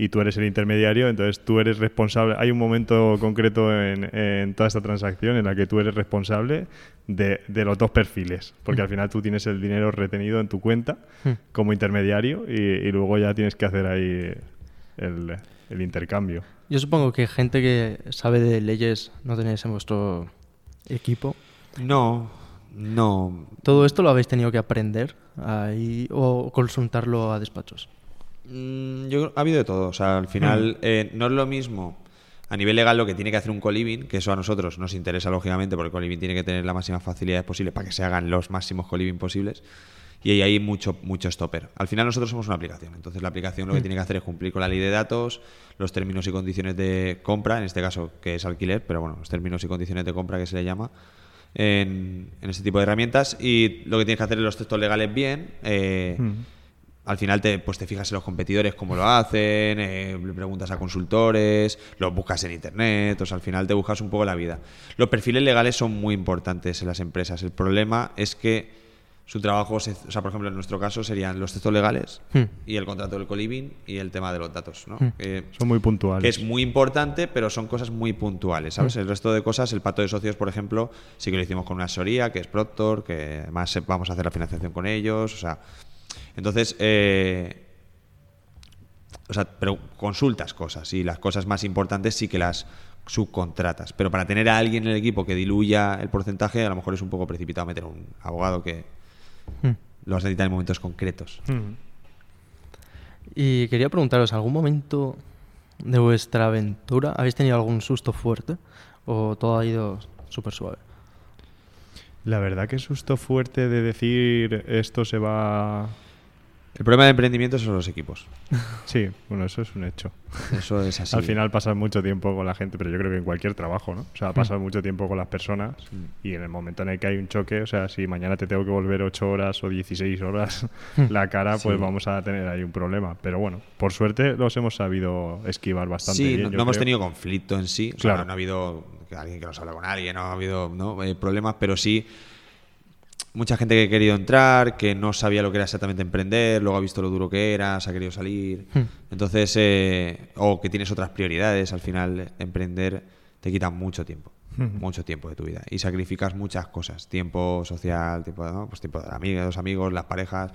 y tú eres el intermediario, entonces tú eres responsable. Hay un momento concreto en, en toda esta transacción en la que tú eres responsable de, de los dos perfiles, porque al final tú tienes el dinero retenido en tu cuenta Hmm. como intermediario y, y luego ya tienes que hacer ahí el, el intercambio. Yo supongo que gente que sabe de leyes no tenéis en vuestro equipo. no, no. ¿Todo esto lo habéis tenido que aprender ahí o consultarlo a despachos? Mm, Yo creo- ha habido de todo. O sea, al final eh, no es lo mismo a nivel legal lo que tiene que hacer un coliving, que eso a nosotros nos interesa lógicamente, porque el coliving tiene que tener las máximas facilidades posibles para que se hagan los máximos coliving posibles. Y ahí hay mucho, mucho stopper. Al final nosotros somos una aplicación. Entonces la aplicación lo que tiene que hacer es cumplir con la ley de datos, los términos y condiciones de compra, en este caso que es alquiler, pero bueno, los términos y condiciones de compra que se le llama en, en este tipo de herramientas. Y lo que tienes que hacer es los textos legales bien. eh, Mm. Al final te, pues te fijas en los competidores cómo lo hacen, eh, le preguntas a consultores, los buscas en internet, o sea, al final te buscas un poco la vida. Los perfiles legales son muy importantes en las empresas. El problema es que su trabajo, se- o sea, por ejemplo, en nuestro caso serían los textos legales Hmm. y el contrato del coliving y el tema de los datos, ¿no? Hmm. Son muy puntuales. que es muy importante, pero son cosas muy puntuales, ¿sabes? El resto de cosas, el pacto de socios, por ejemplo, sí que lo hicimos con una asesoría, que es Proctor, que además vamos a hacer la financiación con ellos, o sea... Entonces, eh, o sea, pero consultas cosas y las cosas más importantes sí que las subcontratas. Pero para tener a alguien en el equipo que diluya el porcentaje, a lo mejor es un poco precipitado meter un abogado que Hmm. lo vas a necesitar en momentos concretos. Mm. Y quería preguntaros, ¿algún momento de vuestra aventura habéis tenido algún susto fuerte o todo ha ido súper suave? La verdad que susto fuerte de decir esto se va... El problema de emprendimiento son los equipos. <laughs> Sí, bueno, eso es un hecho. Eso es así. Al final pasas mucho tiempo con la gente, pero yo creo que en cualquier trabajo, ¿no? O sea, pasas mucho tiempo con las personas y en el momento en el que hay un choque, o sea, si mañana te tengo que volver 8 horas o 16 horas la cara, pues Sí. vamos a tener ahí un problema. Pero bueno, por suerte los hemos sabido esquivar bastante Sí, bien. no, yo no hemos tenido conflicto en sí. O sea, Claro. no ha habido alguien que nos habla con alguien, no ha habido ¿no? Eh, problemas, pero sí mucha gente que ha querido entrar, que no sabía lo que era exactamente emprender, luego ha visto lo duro que era, se ha querido salir. Hmm. Entonces, eh, o que tienes otras prioridades, al final emprender te quita mucho tiempo. Ujú. Mucho tiempo de tu vida. Y sacrificas muchas cosas. Tiempo social, tiempo, ¿no? pues tiempo de amigos, los amigos, las parejas,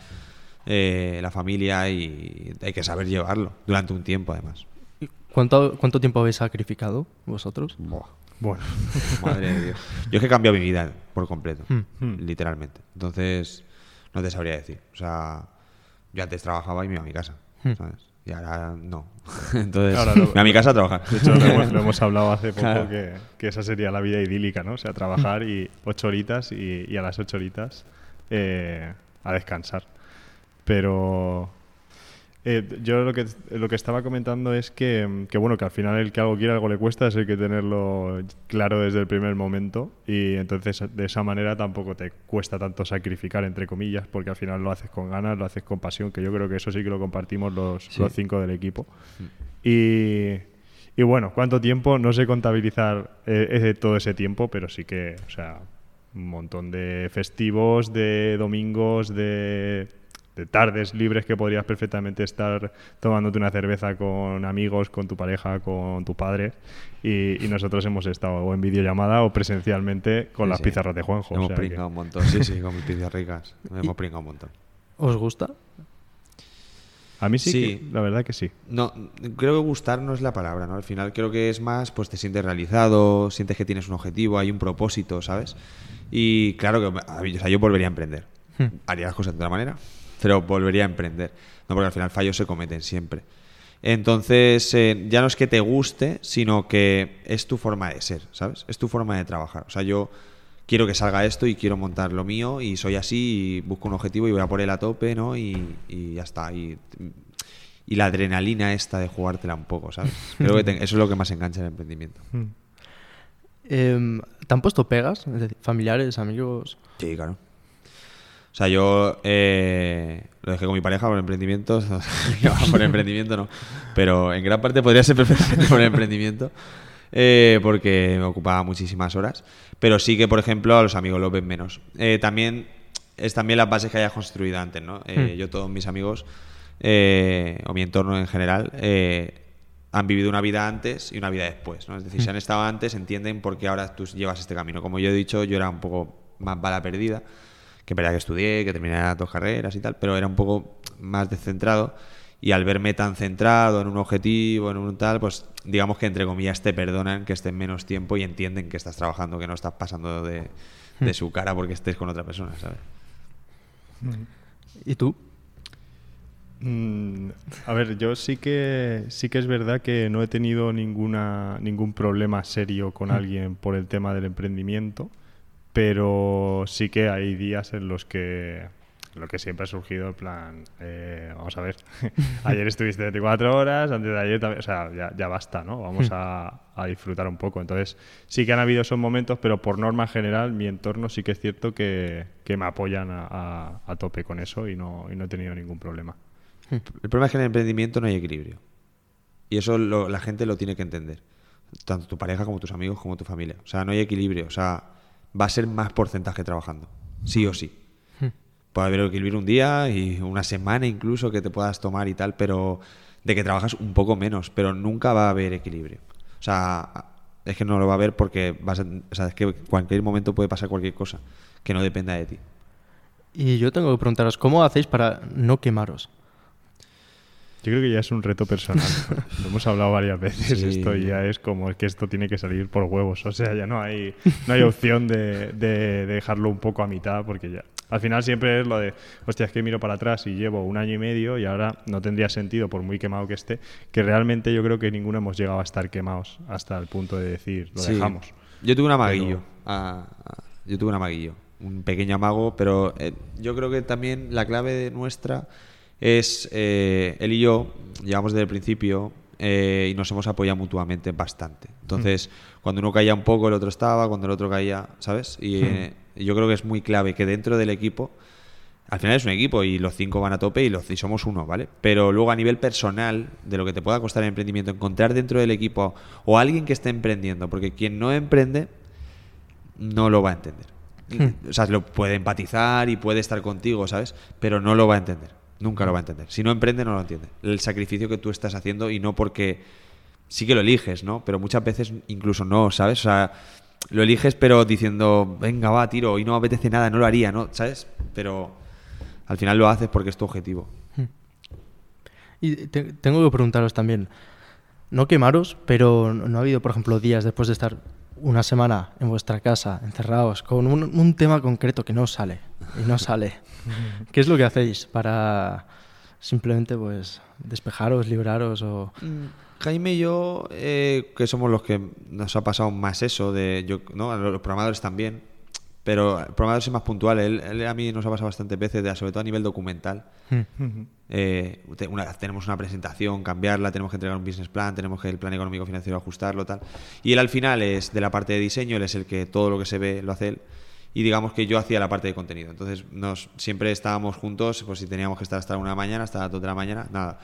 eh, la familia y hay que saber llevarlo durante un tiempo además. ¿Y ¿Cuánto, ¿Cuánto tiempo habéis sacrificado vosotros? Bueno, Madre de Dios. Yo es que he cambiado mi vida por completo, Hmm. Hmm. literalmente. Entonces, no te sabría decir. O sea, yo antes trabajaba y me iba a mi casa, Hmm. ¿sabes? Y ahora no. <laughs> Entonces, Ahora lo- me a mi casa a trabajar. de hecho lo hemos, lo hemos <laughs> hablado hace poco Claro. que, que esa sería la vida idílica, ¿no? O sea, trabajar y ocho horitas y, y a las ocho horitas eh, a descansar. Pero Eh, yo lo que, lo que estaba comentando es que, que, bueno, que al final el que algo quiere, algo le cuesta, es hay que tenerlo claro desde el primer momento y entonces de esa manera tampoco te cuesta tanto sacrificar, entre comillas, porque al final lo haces con ganas, lo haces con pasión, que yo creo que eso sí que lo compartimos los, los cinco del equipo. Y, y, bueno, ¿cuánto tiempo? No sé contabilizar eh, todo ese tiempo, pero sí que, o sea, un montón de festivos, de domingos, de de tardes libres que podrías perfectamente estar tomándote una cerveza con amigos, con tu pareja, con tu padre. Y, nosotros hemos estado o en videollamada o presencialmente con las pizarras de Juanjo. Hemos pringado un montón, sí, sí, con mis pizzas ricas. Hemos pringado un montón. ¿Os gusta? A mí sí, la verdad que sí. No, creo que gustar no es la palabra, ¿no? Al final creo que es más, pues te sientes realizado, sientes que tienes un objetivo, hay un propósito, ¿sabes? Y claro que o sea, yo volvería a emprender. Hmm. Haría las cosas de otra manera, pero volvería a emprender. No, porque al final fallos se cometen siempre. Entonces, eh, ya no es que te guste, sino que es tu forma de ser, ¿sabes? Es tu forma de trabajar. O sea, yo quiero que salga esto y quiero montar lo mío y soy así y busco un objetivo y voy a por él a tope, ¿no? Y, ya está. Y, la adrenalina esta de jugártela un poco, ¿sabes? <laughs> Creo que eso es lo que más engancha el emprendimiento. Hmm. Em, ¿Te han puesto pegas? familiares, amigos. Sí, claro. O sea, yo eh, lo dejé con mi pareja por emprendimiento. <laughs> <laughs> por emprendimiento no. Pero en gran parte podría ser perfectamente por emprendimiento. Eh, porque me ocupaba muchísimas horas. Pero sí que, por ejemplo, a los amigos lo ven menos. Eh, también es también las bases que hayas construido antes, ¿no? Hmm. Yo, todos mis amigos, o mi entorno en general, han vivido una vida antes y una vida después, ¿no? Es decir, si hmm. han estado antes, entienden por qué ahora tú llevas este camino. Como yo he dicho, yo era un poco más bala perdida que verdad que estudié, que terminé dos carreras y tal, pero era un poco más descentrado. Y al verme tan centrado en un objetivo, en un tal, pues digamos que entre comillas te perdonan que estés menos tiempo y entienden que estás trabajando, que no estás pasando de, de hmm. su cara porque estés con otra persona, ¿sabes? ¿Y tú? Mm, a ver, yo sí que sí que es verdad que no he tenido ninguna ningún problema serio con hmm. alguien por el tema del emprendimiento pero sí que hay días en los que lo que siempre ha surgido en plan, eh, vamos a ver, <laughs> ayer estuviste 24 horas, antes de ayer también, o sea, ya, basta, ¿no? Vamos <laughs> a, disfrutar un poco. Entonces, sí que han habido esos momentos, pero por norma general, mi entorno sí que es cierto que, me apoyan a, tope con eso y no, y no he tenido ningún problema. Hmm. El problema es que en el emprendimiento no hay equilibrio. Y eso la gente lo tiene que entender. Tanto tu pareja como tus amigos como tu familia. O sea, no hay equilibrio. O sea, va a ser más porcentaje trabajando, sí o sí. Hmm. Puede haber equilibrio un día y una semana incluso que te puedas tomar y tal, pero de que trabajas un poco menos, pero nunca va a haber equilibrio. O sea, es que no lo va a haber porque vas a, o sea, es que en cualquier momento puede pasar cualquier cosa que no dependa de ti. Y yo tengo que preguntaros, ¿cómo hacéis para no quemaros? Yo creo que ya es un reto personal. Lo hemos hablado varias veces. Esto ya es como que esto tiene que salir por huevos. O sea, ya no hay, no hay opción de, dejarlo un poco a mitad porque ya. Al final siempre es lo de, hostia, es que miro para atrás y llevo un año y medio y ahora no tendría sentido, por muy quemado que esté, que realmente yo creo que ninguno hemos llegado a estar quemados hasta el punto de decir, lo dejamos. Yo tuve un amaguillo. Ah, yo tuve un amaguillo. Un pequeño amago, pero eh, yo creo que también la clave de nuestra es eh, él y yo llevamos desde el principio eh, y nos hemos apoyado mutuamente bastante. Entonces, mm. cuando uno caía un poco, el otro estaba, cuando el otro caía, ¿sabes? Y mm. eh, yo creo que es muy clave que dentro del equipo, al final es un equipo y los cinco van a tope y, los, y somos uno, ¿vale? Pero luego a nivel personal, de lo que te pueda costar el emprendimiento, encontrar dentro del equipo o alguien que esté emprendiendo, porque quien no emprende no lo va a entender. Mm. O sea, lo puede empatizar y puede estar contigo, ¿sabes? Pero no lo va a entender. Nunca lo va a entender. Si no emprende, no lo entiende. El sacrificio que tú estás haciendo y no porque sí que lo eliges, ¿no? Pero muchas veces incluso no, ¿sabes? O sea, lo eliges pero diciendo, venga, va, tiro, y no apetece nada, no lo haría, ¿no? ¿Sabes? Pero al final lo haces porque es tu objetivo. Hmm. Y tengo que preguntaros también, no quemaros, pero no ha habido, por ejemplo, días después de estar una semana en vuestra casa, encerrados, con un, tema concreto que no sale, y no sale. <laughs> ¿Qué es lo que hacéis para simplemente pues despejaros, libraros o...? Mm, Jaime y yo, eh, que somos los que nos ha pasado más eso, de yo, ¿no? los programadores también, Pero el problema es más puntual. Él, él a mí nos ha pasado bastantes veces, sobre todo a nivel documental. Eh, te- una- tenemos una presentación, cambiarla, tenemos que entregar un business plan, tenemos que el plan económico financiero ajustarlo, tal. Y él al final es de la parte de diseño, él es el que todo lo que se ve lo hace él. Y digamos que yo hacía la parte de contenido. Entonces nos, siempre estábamos juntos, pues si teníamos que estar hasta una de la mañana, hasta las dos de la mañana, nada.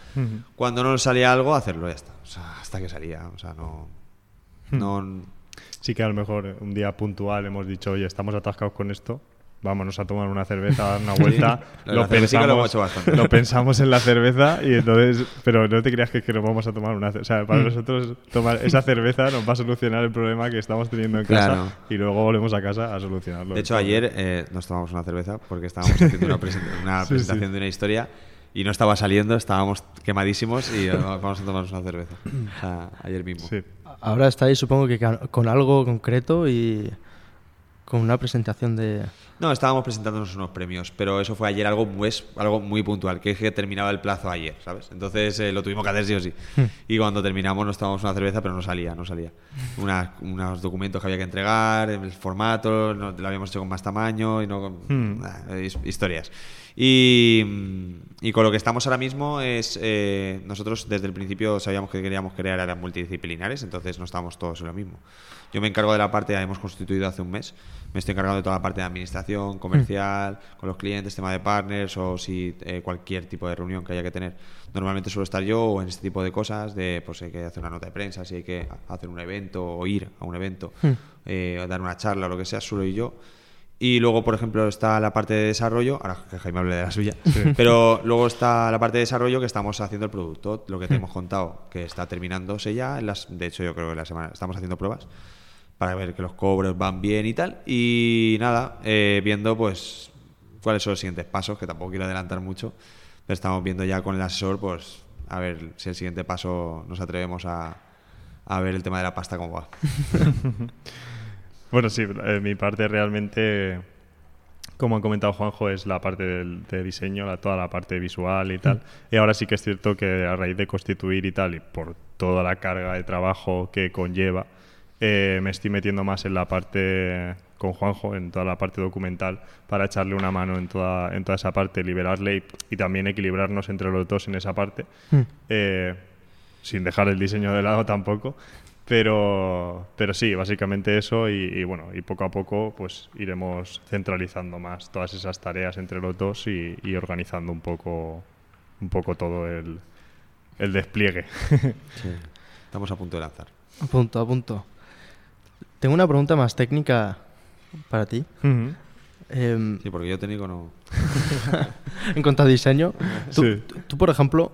Cuando no nos salía algo, hacerlo ya está. O sea, hasta que salía. O sea, no. no Sí que a lo mejor un día puntual hemos dicho, oye, estamos atascados con esto, vámonos a tomar una cerveza, a dar una <laughs> vuelta. Lo cerveza lo hecho bastante. lo pensamos en la cerveza y entonces, pero no te creas que, que nos vamos a tomar una cerveza. O sea, Mm. para nosotros tomar esa cerveza nos va a solucionar el problema que estamos teniendo en casa Claro. y luego volvemos a casa a solucionarlo. De hecho, ayer eh, nos tomamos una cerveza porque estábamos haciendo una, <laughs> una Sí, presentación sí. de una historia y no estaba saliendo, estábamos quemadísimos y eh, vamos a tomarnos una cerveza. O sea, ayer mismo. Sí. Ahora estáis, supongo que con algo concreto y con una presentación de... No, estábamos presentándonos unos premios, pero eso fue ayer algo muy, es algo muy puntual, que es que terminaba el plazo ayer, ¿sabes? Entonces eh, lo tuvimos que hacer sí o sí. Y cuando terminamos nos tomamos una cerveza, pero no salía, no salía. Una- unos documentos que había que entregar, el formato, no, lo habíamos hecho con más tamaño y no con Hmm. his- historias. Y, mm, y con lo que estamos ahora mismo es, eh, nosotros desde el principio sabíamos que queríamos crear áreas multidisciplinares, entonces no estábamos todos en lo mismo. Yo me encargo de la parte, hemos constituido hace un mes, me estoy encargando de toda la parte de administración, comercial, con los clientes, tema de partners o si eh, cualquier tipo de reunión que haya que tener. Normalmente suelo estar yo o en este tipo de cosas, de pues hay que hacer una nota de prensa, si hay que hacer un evento o ir a un evento, eh, o dar una charla o lo que sea, suelo ir yo. Y luego, por ejemplo, está la parte de desarrollo, ahora que Jaime hable de la suya, <laughs> pero luego está la parte de desarrollo que estamos haciendo el producto, lo que te hemos contado, que está terminándose ya, en las, de hecho yo creo que la semana estamos haciendo pruebas para ver que los cobros van bien y tal, y nada, eh, viendo pues cuáles son los siguientes pasos, que tampoco quiero adelantar mucho, pero estamos viendo ya con el asesor, pues a ver si el siguiente paso nos atrevemos a, a ver el tema de la pasta cómo va. <laughs> Bueno, sí, eh, mi parte realmente, como ha comentado Juanjo, es la parte del, de diseño, la, toda la parte visual y tal. Y ahora sí que es cierto que a raíz de constituir y tal, y por toda la carga de trabajo que conlleva, eh, me estoy metiendo más en la parte con Juanjo, en toda la parte documental, para echarle una mano en toda, en toda esa parte, liberarle y, y también equilibrarnos entre los dos en esa parte. Eh, sin dejar el diseño de lado tampoco. Pero, pero sí, básicamente eso y, y bueno, y poco a poco pues iremos centralizando más todas esas tareas entre los dos y, y organizando un poco, un poco todo el, el despliegue. <laughs> Estamos a punto de lanzar. A punto, a punto. Tengo una pregunta más técnica para ti. Em, Sí, porque yo técnico no... <laughs> en cuanto a diseño, tú, Sí. tú, tú, por ejemplo,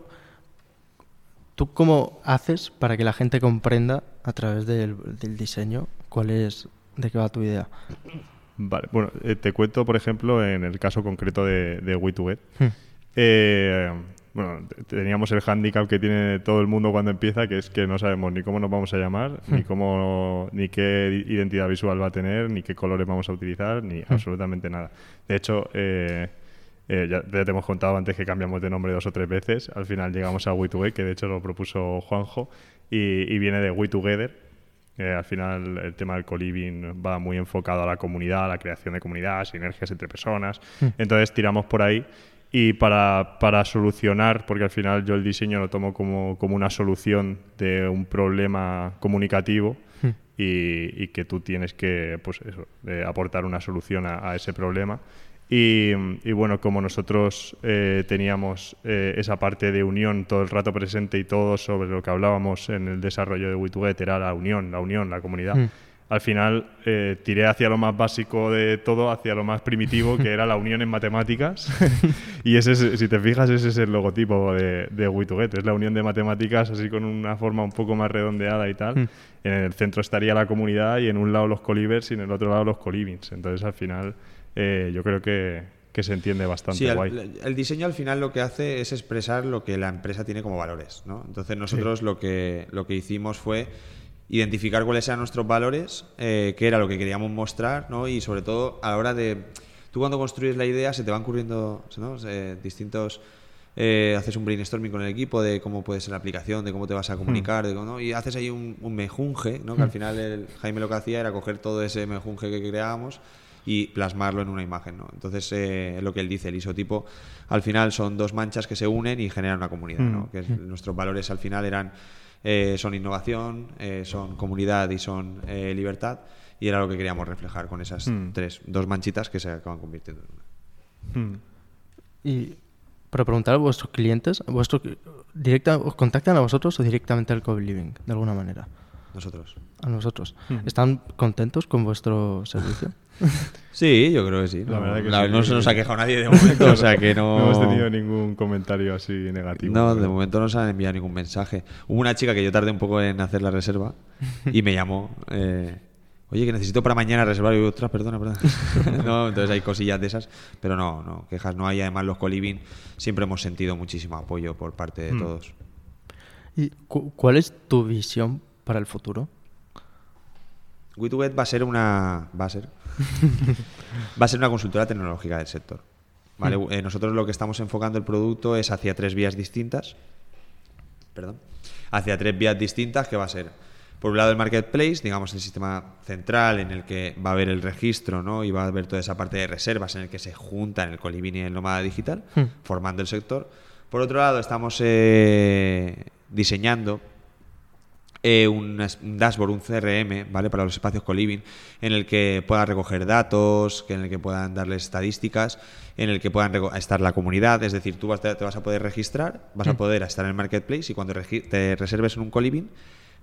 ¿tú cómo haces para que la gente comprenda a través del, del diseño cuál es, de qué va tu idea? Vale, bueno, eh, te cuento, por ejemplo, en el caso concreto de, de Way2Get. Hmm. Eh, bueno, teníamos el handicap que tiene todo el mundo cuando empieza, que es que no sabemos ni cómo nos vamos a llamar, ni cómo, ni qué identidad visual va a tener, ni qué colores vamos a utilizar, ni absolutamente nada. De hecho, eh, eh, ya, ya te hemos contado antes que cambiamos de nombre dos o tres veces. Al final llegamos a We2Get, que de hecho lo propuso Juanjo, y, y viene de We Together, eh, al final el tema del co-living va muy enfocado a la comunidad, a la creación de comunidad, sinergias entre personas. Entonces tiramos por ahí y para, para solucionar, porque al final yo el diseño lo tomo como, como una solución de un problema comunicativo y, y que tú tienes que pues eso, eh, aportar una solución a, a ese problema. Y, y bueno, como nosotros eh, teníamos eh, esa parte de unión todo el rato presente y todo sobre lo que hablábamos en el desarrollo de WeToGet era la unión, la unión, la comunidad. Mm. Al final eh, tiré hacia lo más básico de todo, hacia lo más primitivo, que era la unión en matemáticas. <laughs> y ese, es- si te fijas, ese es el logotipo de, de WeToGet. Es la unión de matemáticas así con una forma un poco más redondeada y tal. Mm. En el centro estaría la comunidad y en un lado los colivers y en el otro lado los colivings. Entonces, al final, eh, yo creo que, que se entiende bastante Sí, guay. el, el diseño al final lo que hace es expresar lo que la empresa tiene como valores, ¿no? Entonces nosotros lo, que, lo que hicimos fue identificar cuáles eran nuestros valores, eh, qué era lo que queríamos mostrar, ¿no? Y sobre todo a la hora de... Tú cuando construyes la idea se te van ocurriendo ¿no? Eh, distintos... eh, haces un brainstorming con el equipo de cómo puede ser la aplicación, de cómo te vas a comunicar, de cómo- ¿no? y haces ahí un, un mejunje, ¿no? que al final el, Jaime lo que hacía era coger todo ese mejunje que creábamos y plasmarlo en una imagen. ¿no? Entonces, eh, lo que él dice, el isotipo, al final son dos manchas que se unen y generan una comunidad. ¿no? Mm. Que es- nuestros valores al final eran eh, son innovación, eh, son comunidad y son eh, libertad. Y era lo que queríamos reflejar con esas Mm. tres, dos manchitas que se acaban convirtiendo en una. Mm. Y para preguntar a vuestros clientes, vuestro, directa, ¿os contactan a vosotros o directamente al co-living, de alguna manera? Nosotros. A nosotros. Hmm. ¿Están contentos con vuestro servicio? <laughs> Sí, yo creo que sí. La no, verdad que la- sí, no que- se nos ha quejado nadie de <laughs> momento, o sea que no... No hemos tenido ningún comentario así negativo. No, de momento no se han enviado ningún mensaje. Hubo una chica que yo tardé un poco en hacer la reserva y me llamó. eh, Oye, que necesito para mañana reservar. Y yo, ostras, perdona, perdona. <laughs> no, entonces hay cosillas de esas. Pero no, no, quejas no hay. Además, los coliving siempre hemos sentido muchísimo apoyo por parte de Hmm. todos. ¿Y cu- cuál es tu visión para el futuro? WeToGet va a ser una. Va a ser. <laughs> va a ser una consultora tecnológica del sector. ¿vale? Eh, nosotros lo que estamos enfocando el producto es hacia tres vías distintas. Perdón. Hacia tres vías distintas que va a ser. Por un lado el marketplace, digamos el sistema central en el que va a haber el registro ¿no? y va a haber toda esa parte de reservas en el que se juntan el colibini y el nómada digital, Hmm. formando el sector. Por otro lado estamos eh, diseñando eh, un, dashboard, un CRM, ¿vale? Para los espacios coliving, en el que puedan recoger datos, que en el que puedan darles estadísticas, en el que puedan estar la comunidad. Es decir, tú vas, te, te vas a poder registrar, vas a poder estar en el marketplace y cuando te reserves en un coliving,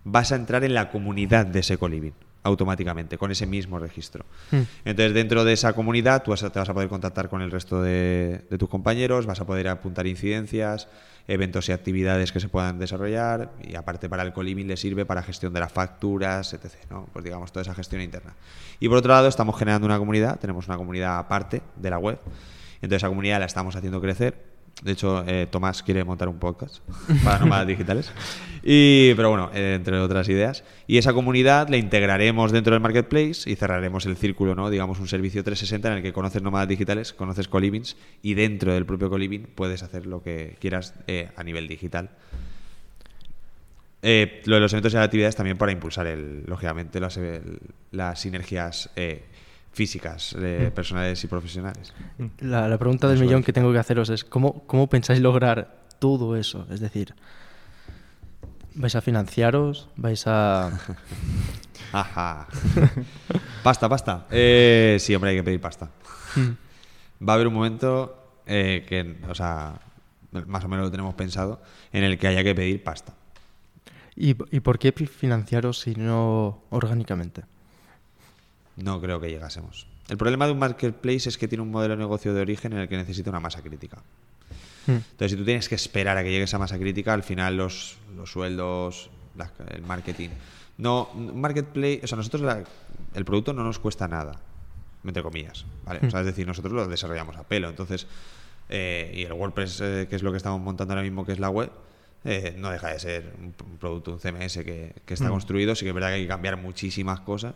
vas a entrar en la comunidad de ese coliving automáticamente, con ese mismo registro. Hmm. Entonces, dentro de esa comunidad, tú vas a- te vas a poder contactar con el resto de, de tus compañeros, vas a poder apuntar incidencias, eventos y actividades que se puedan desarrollar, y aparte para el coliving le sirve para gestión de las facturas, etc. ¿no? Pues digamos, toda esa gestión interna. Y por otro lado, estamos generando una comunidad, tenemos una comunidad aparte de la web, entonces esa comunidad la estamos haciendo crecer. De hecho, eh, Tomás quiere montar un podcast <laughs> para nómadas digitales. Y, pero bueno, eh, entre otras ideas. Y esa comunidad la integraremos dentro del marketplace y cerraremos el círculo, ¿no? Digamos, un servicio 360 en el que conoces nómadas digitales, conoces colivings y dentro del propio coliving puedes hacer lo que quieras eh, a nivel digital. Lo de los eventos y las actividades también para impulsar, el, lógicamente, las, las sinergias físicas, eh, personales y profesionales. La, la pregunta del Eso millón es. que tengo que haceros es, ¿cómo, ¿cómo pensáis lograr todo eso? Es decir, ¿vais a financiaros? ¿Vais a...? <laughs> Ajá. <laughs> pasta, pasta. Eh, sí, hombre, hay que pedir pasta. Va a haber un momento eh, que, o sea, más o menos lo tenemos pensado, en el que haya que pedir pasta. ¿Y, y por qué financiaros si no orgánicamente? No creo que llegásemos. El problema de un marketplace es que tiene un modelo de negocio de origen en el que necesita una masa crítica. Hmm. Entonces, si tú tienes que esperar a que llegue esa masa crítica, al final los, los sueldos, el marketing. No, un marketplace, o sea, nosotros la- el producto no nos cuesta nada, entre comillas, ¿vale? O sea, es decir, nosotros lo desarrollamos a pelo. Entonces, eh, y el WordPress, eh, que es lo que estamos montando ahora mismo, que es la web, eh, no deja de ser un, producto, un CMS que, que está construido. Sí que es verdad que hay que cambiar muchísimas cosas,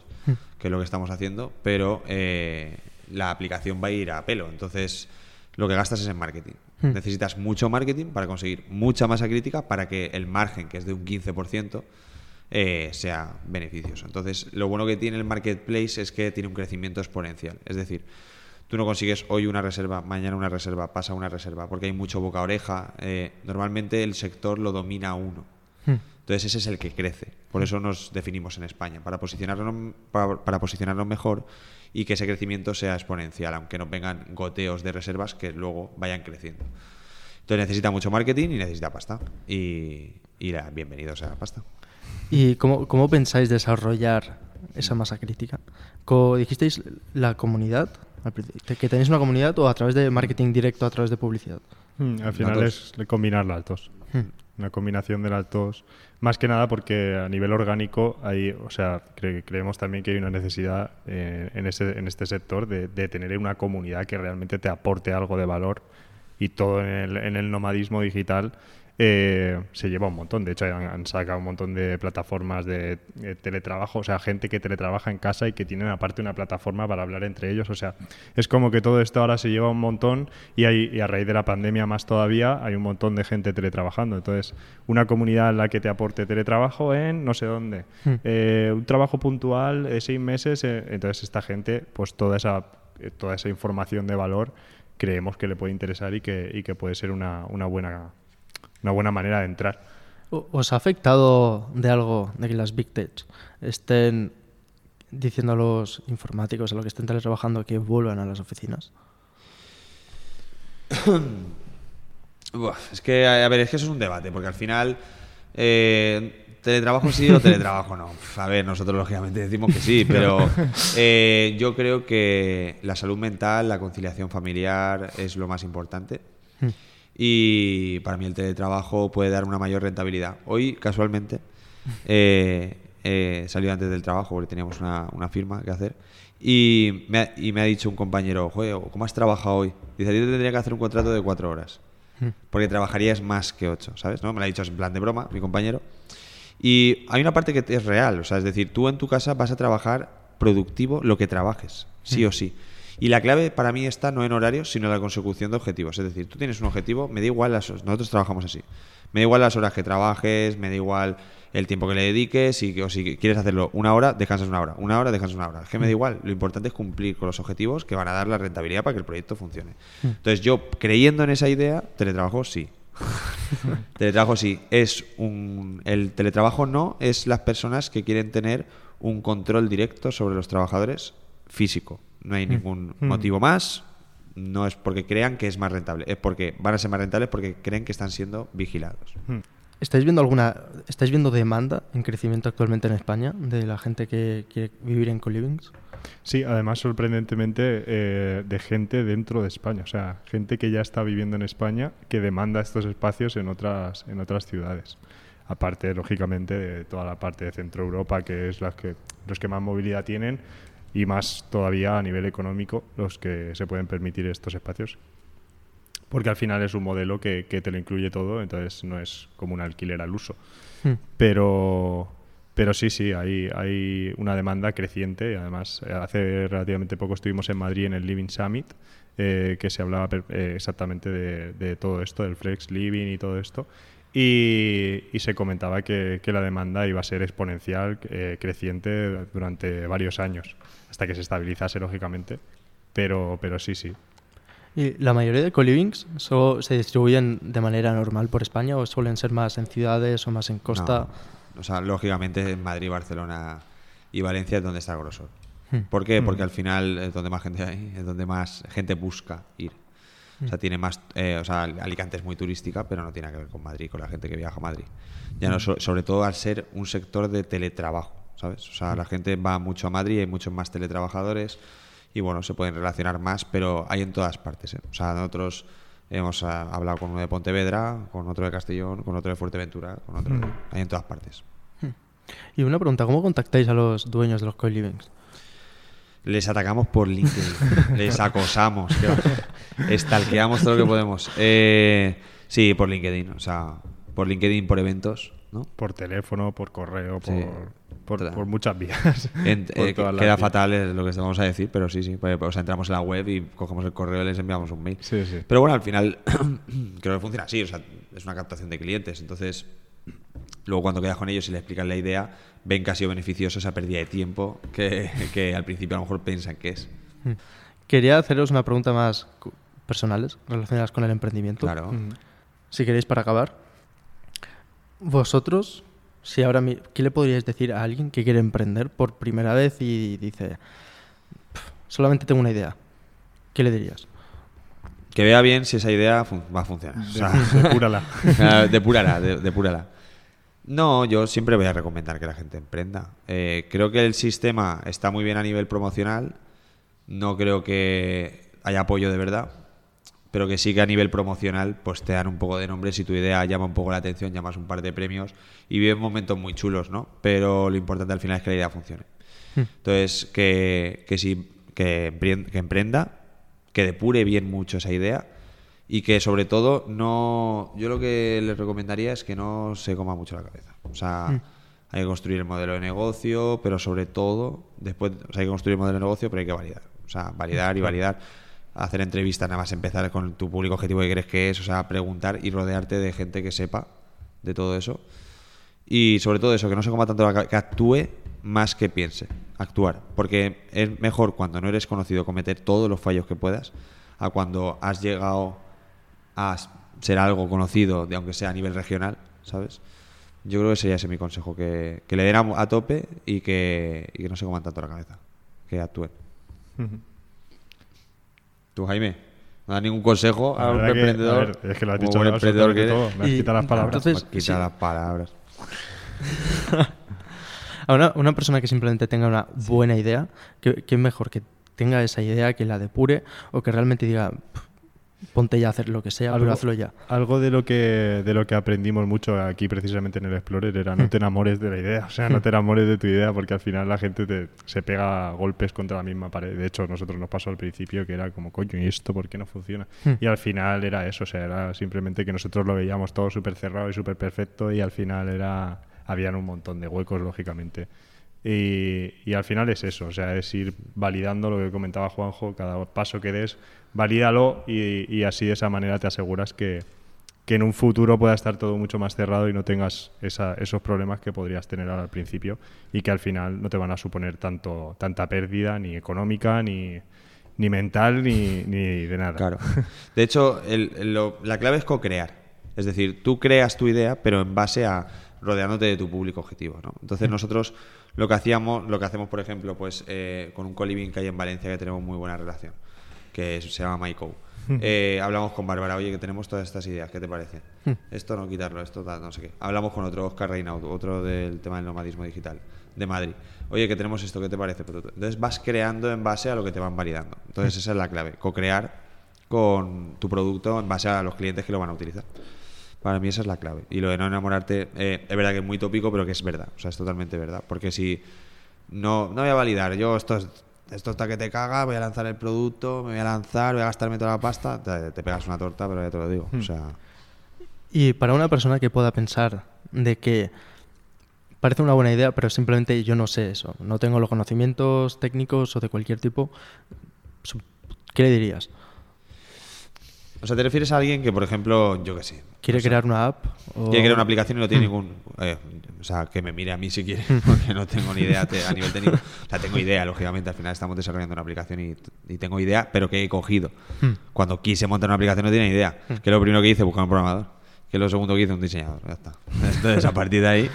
que es lo que estamos haciendo, pero eh, la aplicación va a ir a pelo. Entonces, lo que gastas es en marketing. Hmm. Necesitas mucho marketing para conseguir mucha masa crítica para que el margen, que es de un 15%, eh, sea beneficioso. Entonces, lo bueno que tiene el marketplace es que tiene un crecimiento exponencial. Es decir, tú no consigues hoy una reserva, mañana una reserva, pasa una reserva, porque hay mucho boca oreja. Eh, normalmente el sector lo domina uno. Hmm. Entonces ese es el que crece. Por eso nos definimos en España, para posicionarnos, para, para posicionarnos mejor y que ese crecimiento sea exponencial, aunque nos vengan goteos de reservas que luego vayan creciendo. Entonces necesita mucho marketing y necesita pasta. Y, y la, bienvenidos a la pasta. ¿Y cómo, cómo pensáis desarrollar esa masa crítica? Co- dijisteis la comunidad, que tenéis una comunidad o a través de marketing directo, a través de publicidad. Mm, Al final es combinar las dos. Hmm. Una combinación de las dos. Más que nada porque a nivel orgánico hay, o sea, cre- creemos también que hay una necesidad eh, en, ese, en este sector de, de tener una comunidad que realmente te aporte algo de valor y todo en el, en el nomadismo digital eh, se lleva un montón. De hecho, han, sacado un montón de plataformas de, teletrabajo, o sea, gente que teletrabaja en casa y que tienen aparte una plataforma para hablar entre ellos. O sea, es como que todo esto ahora se lleva un montón y, hay, a raíz de la pandemia más todavía hay un montón de gente teletrabajando. Entonces, una comunidad en la que te aporte teletrabajo en no sé dónde, hmm. eh, un trabajo puntual, de seis meses, eh, entonces esta gente, pues toda esa, toda esa información de valor creemos que le puede interesar y que, y que puede ser una, una buena una buena manera de entrar. ¿Os ha afectado de algo de que las Big Tech estén diciendo a los informáticos, a los que estén trabajando, que vuelvan a las oficinas? <coughs> es que, a ver, es que eso es un debate, porque al final, eh, teletrabajo sí o teletrabajo no. A ver, nosotros lógicamente decimos que sí, <laughs> pero eh, yo creo que la salud mental, la conciliación familiar es lo más importante. Y para mí el teletrabajo puede dar una mayor rentabilidad. Hoy, casualmente, <laughs> eh, eh, salió antes del trabajo porque teníamos una, firma que hacer y me, ha, y me ha dicho un compañero, Joder, ¿cómo has trabajado hoy? Dice, yo tendría que hacer un contrato de cuatro horas hmm. porque trabajarías más que ocho, ¿sabes? ¿No? Me lo ha dicho en plan de broma, mi compañero. Y hay una parte que es real, o sea, es decir, tú en tu casa vas a trabajar productivo lo que trabajes, sí hmm. o sí. Y la clave para mí está no en horarios, sino en la consecución de objetivos. Es decir, tú tienes un objetivo, me da igual las nosotros trabajamos así. Me da igual las horas que trabajes, me da igual el tiempo que le dediques y o si quieres hacerlo una hora, descansas una hora, una hora, descansas una hora. Es que me da mm. igual, lo importante es cumplir con los objetivos que van a dar la rentabilidad para que el proyecto funcione. Mm. Entonces yo, creyendo en esa idea, teletrabajo sí. <laughs> teletrabajo sí. Es un, el teletrabajo no es las personas que quieren tener un control directo sobre los trabajadores físico. No hay mm. ningún mm. motivo más. No es porque crean que es más rentable, es porque van a ser más rentables porque creen que están siendo vigilados. Mm. ¿Estáis viendo alguna, estáis viendo demanda en crecimiento actualmente en España de la gente que quiere vivir en co-livings? Sí, además sorprendentemente eh, de gente dentro de España, o sea, gente que ya está viviendo en España que demanda estos espacios en otras en otras ciudades. Aparte, lógicamente, de toda la parte de Centro Europa, que es las que los que más movilidad tienen, y más todavía a nivel económico los que se pueden permitir estos espacios. Porque al final es un modelo que, te lo incluye todo, entonces no es como un alquiler al uso. Hmm. Pero, pero sí, sí, hay, hay una demanda creciente. Además, hace relativamente poco estuvimos en Madrid en el Living Summit, eh, que se hablaba eh, exactamente de, de, todo esto, del flex living y todo esto. Y, se comentaba que, la demanda iba a ser exponencial, eh, creciente durante varios años, hasta que se estabilizase, lógicamente. Pero, pero sí, sí. ¿Y la mayoría de co-livings se distribuyen de manera normal por España o suelen ser más en ciudades o más en costa? O sea, lógicamente en Madrid, Barcelona y Valencia es donde está grosor. Hmm. ¿Por qué? Porque hmm. al final es donde más gente hay, es donde más gente busca ir. O sea, tiene más. Eh, o sea, Alicante es muy turística, pero no tiene que ver con Madrid, con la gente que viaja a Madrid. Ya no, sobre todo al ser un sector de teletrabajo, ¿sabes? O sea, la gente va mucho a Madrid, hay muchos más teletrabajadores y bueno, se pueden relacionar más, pero hay en todas partes. ¿eh? O sea, nosotros hemos ah, hablado con uno de Pontevedra, con otro de Castellón, con otro de Fuerteventura, con otro. Hay en todas partes. Y una pregunta: ¿cómo contactáis a los dueños de los co-livings? les atacamos por LinkedIn, <laughs> les acosamos, estalqueamos todo lo que podemos. Eh, sí, por LinkedIn, o sea, por LinkedIn, por eventos, ¿no? Por teléfono, por correo, por, por, muchas vías. <laughs> Eh, queda fatal lo que vamos a decir, pero sí, sí. Pues, o sea, entramos en la web y cogemos el correo y les enviamos un mail. Sí, sí. Pero bueno, al final <clears throat> creo que funciona así, o sea, es una captación de clientes, entonces luego cuando quedas con ellos y les explicas la idea, ven que ha sido beneficioso esa pérdida de tiempo que, <laughs> al principio a lo mejor piensan que es. Hmm. Quería haceros una pregunta más personales relacionadas con el emprendimiento. Claro. Hmm. Si queréis para acabar. Vosotros, si ahora ¿qué le podríais decir a alguien que quiere emprender por primera vez y dice, solamente tengo una idea? ¿Qué le dirías? Que vea bien si esa idea va a funcionar. O sea, depúrala. <laughs> depúrala, depúrala. No, yo siempre voy a recomendar que la gente emprenda. Eh, creo que el sistema está muy bien a nivel promocional. No creo que haya apoyo de verdad. Pero que sí que a nivel promocional, pues te dan un poco de nombre. Si tu idea llama un poco la atención, llamas un par de premios y viven momentos muy chulos, ¿no? Pero lo importante al final es que la idea funcione. Hmm. Entonces, que, que, que emprenda, que depure bien mucho esa idea Y que sobre todo no. Yo lo que les recomendaría es que no se coma mucho la cabeza. O sea, Mm. hay que construir el modelo de negocio, pero sobre todo, después, o sea, hay que construir el modelo de negocio, pero hay que validar. O sea, validar y validar. Hacer entrevistas, nada más empezar con tu público objetivo que crees que es, o sea, preguntar y rodearte de gente que sepa de todo eso. Y sobre todo eso, que no se coma tanto la que actúe más que piense. Actuar. Porque es mejor cuando no eres conocido cometer todos los fallos que puedas, a cuando has llegado a ser algo conocido, de aunque sea a nivel regional, ¿sabes? Yo creo que sería ese mi consejo, que, que le den a, tope y que, no se coman tanto la cabeza, que actúen. ¿Tú, Jaime? ¿No das ningún consejo a un que, emprendedor? a ver, es que lo has dicho buen emprendedor que todo. Me has Y quitado las palabras. entonces- Me has quitado sí. las palabras. <laughs> A una, una persona que simplemente tenga una buena idea, que, que es mejor que tenga esa idea, que la depure, o que realmente diga, "Pff, ponte ya a hacer lo que sea, pero hazlo ya. algo de lo que de lo que aprendimos mucho aquí precisamente en el Explorer era no <laughs> te enamores de la idea, o sea, no te enamores de tu idea porque al final la gente te- se pega golpes contra la misma pared. De hecho, nosotros nos pasó al principio que era como, coño, ¿y esto por qué no funciona? Hmm. Y al final era eso, o sea, era simplemente que nosotros lo veíamos todo súper cerrado y súper perfecto y al final era habían un montón de huecos, lógicamente. Y, y al final es eso, o sea, es ir validando lo que comentaba Juanjo, cada paso que des, valídalo y, y así de esa manera te aseguras que, que en un futuro pueda estar todo mucho más cerrado y no tengas esa- esos problemas que podrías tener ahora al principio y que al final no te van a suponer tanto tanta pérdida ni económica ni, ni mental ni, ni de nada. Claro. De hecho, el- lo- la clave es co-crear. Es decir, tú creas tu idea, pero en base a rodeándote de tu público objetivo. ¿no? Entonces nosotros lo que hacíamos, lo que hacemos, por ejemplo, pues eh, con un coliving que hay en Valencia que tenemos muy buena relación, que se llama MyCo. Eh, hablamos con Bárbara, oye, que tenemos todas estas ideas, ¿qué te parece? Esto no quitarlo, esto tal, no sé qué. Hablamos con otro, Oscar Reinaud, otro del tema del nomadismo digital, de Madrid. Oye, que tenemos esto, ¿qué te parece? Entonces vas creando en base a lo que te van validando. Entonces esa es la clave, co-crear con tu producto en base a los clientes que lo van a utilizar. Para mí esa es la clave. Y lo de no enamorarte, eh, es verdad que es muy tópico, pero que es verdad. O sea, es totalmente verdad. Porque si no, no voy a validar, yo esto, es- esto está que te caga, voy a lanzar el producto, me voy a lanzar, voy a gastarme toda la pasta, te, te pegas una torta, pero ya te lo digo. O sea, Y para una persona que pueda pensar de que parece una buena idea, pero simplemente yo no sé eso, no tengo los conocimientos técnicos o de cualquier tipo, ¿qué le dirías? O sea, te refieres a alguien que, por ejemplo, yo qué sé, ¿Quiere crear una app? o- Quiere crear una aplicación y no tiene Mm. ningún. eh, o sea, que me mire a mí si quiere, <laughs> porque no tengo ni idea a nivel técnico. O sea, tengo idea, lógicamente. Al final estamos desarrollando una aplicación y, y tengo idea, pero que he cogido. Mm. Cuando quise montar una aplicación no tenía idea. Que lo primero que hice, buscar un programador. Que lo segundo que hice, un diseñador. Ya está. Entonces, a partir de ahí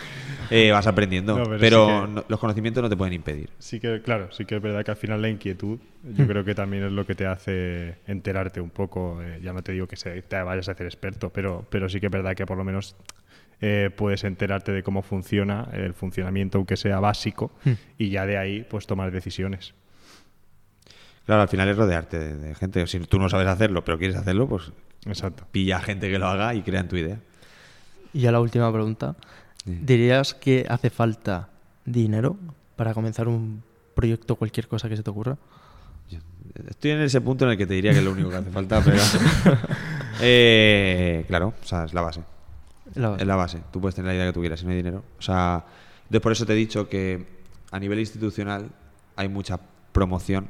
<laughs> eh, vas aprendiendo. No, pero pero sí que- no- los conocimientos no te pueden impedir. Sí que, claro, sí que es verdad que al final la inquietud yo creo que también es lo que te hace enterarte un poco. eh, ya no te digo que se- te vayas a hacer experto, pero, pero sí que es verdad que por lo menos eh, puedes enterarte de cómo funciona el funcionamiento, aunque sea básico, y ya de ahí pues tomar decisiones. Claro, al final es rodearte de, de gente. Si tú no sabes hacerlo, pero quieres hacerlo, pues Exacto. pilla gente que lo haga y crean tu idea. Y ya la última pregunta. ¿Dirías que hace falta dinero para comenzar un proyecto, cualquier cosa que se te ocurra? Estoy en ese punto en el que te diría que es lo único que hace falta, pero. <laughs> Eh, claro, o sea, es la base. La- Es la base. Tú puedes tener la idea que tú quieras, si no hay dinero. O sea, entonces por eso te he dicho que a nivel institucional hay mucha promoción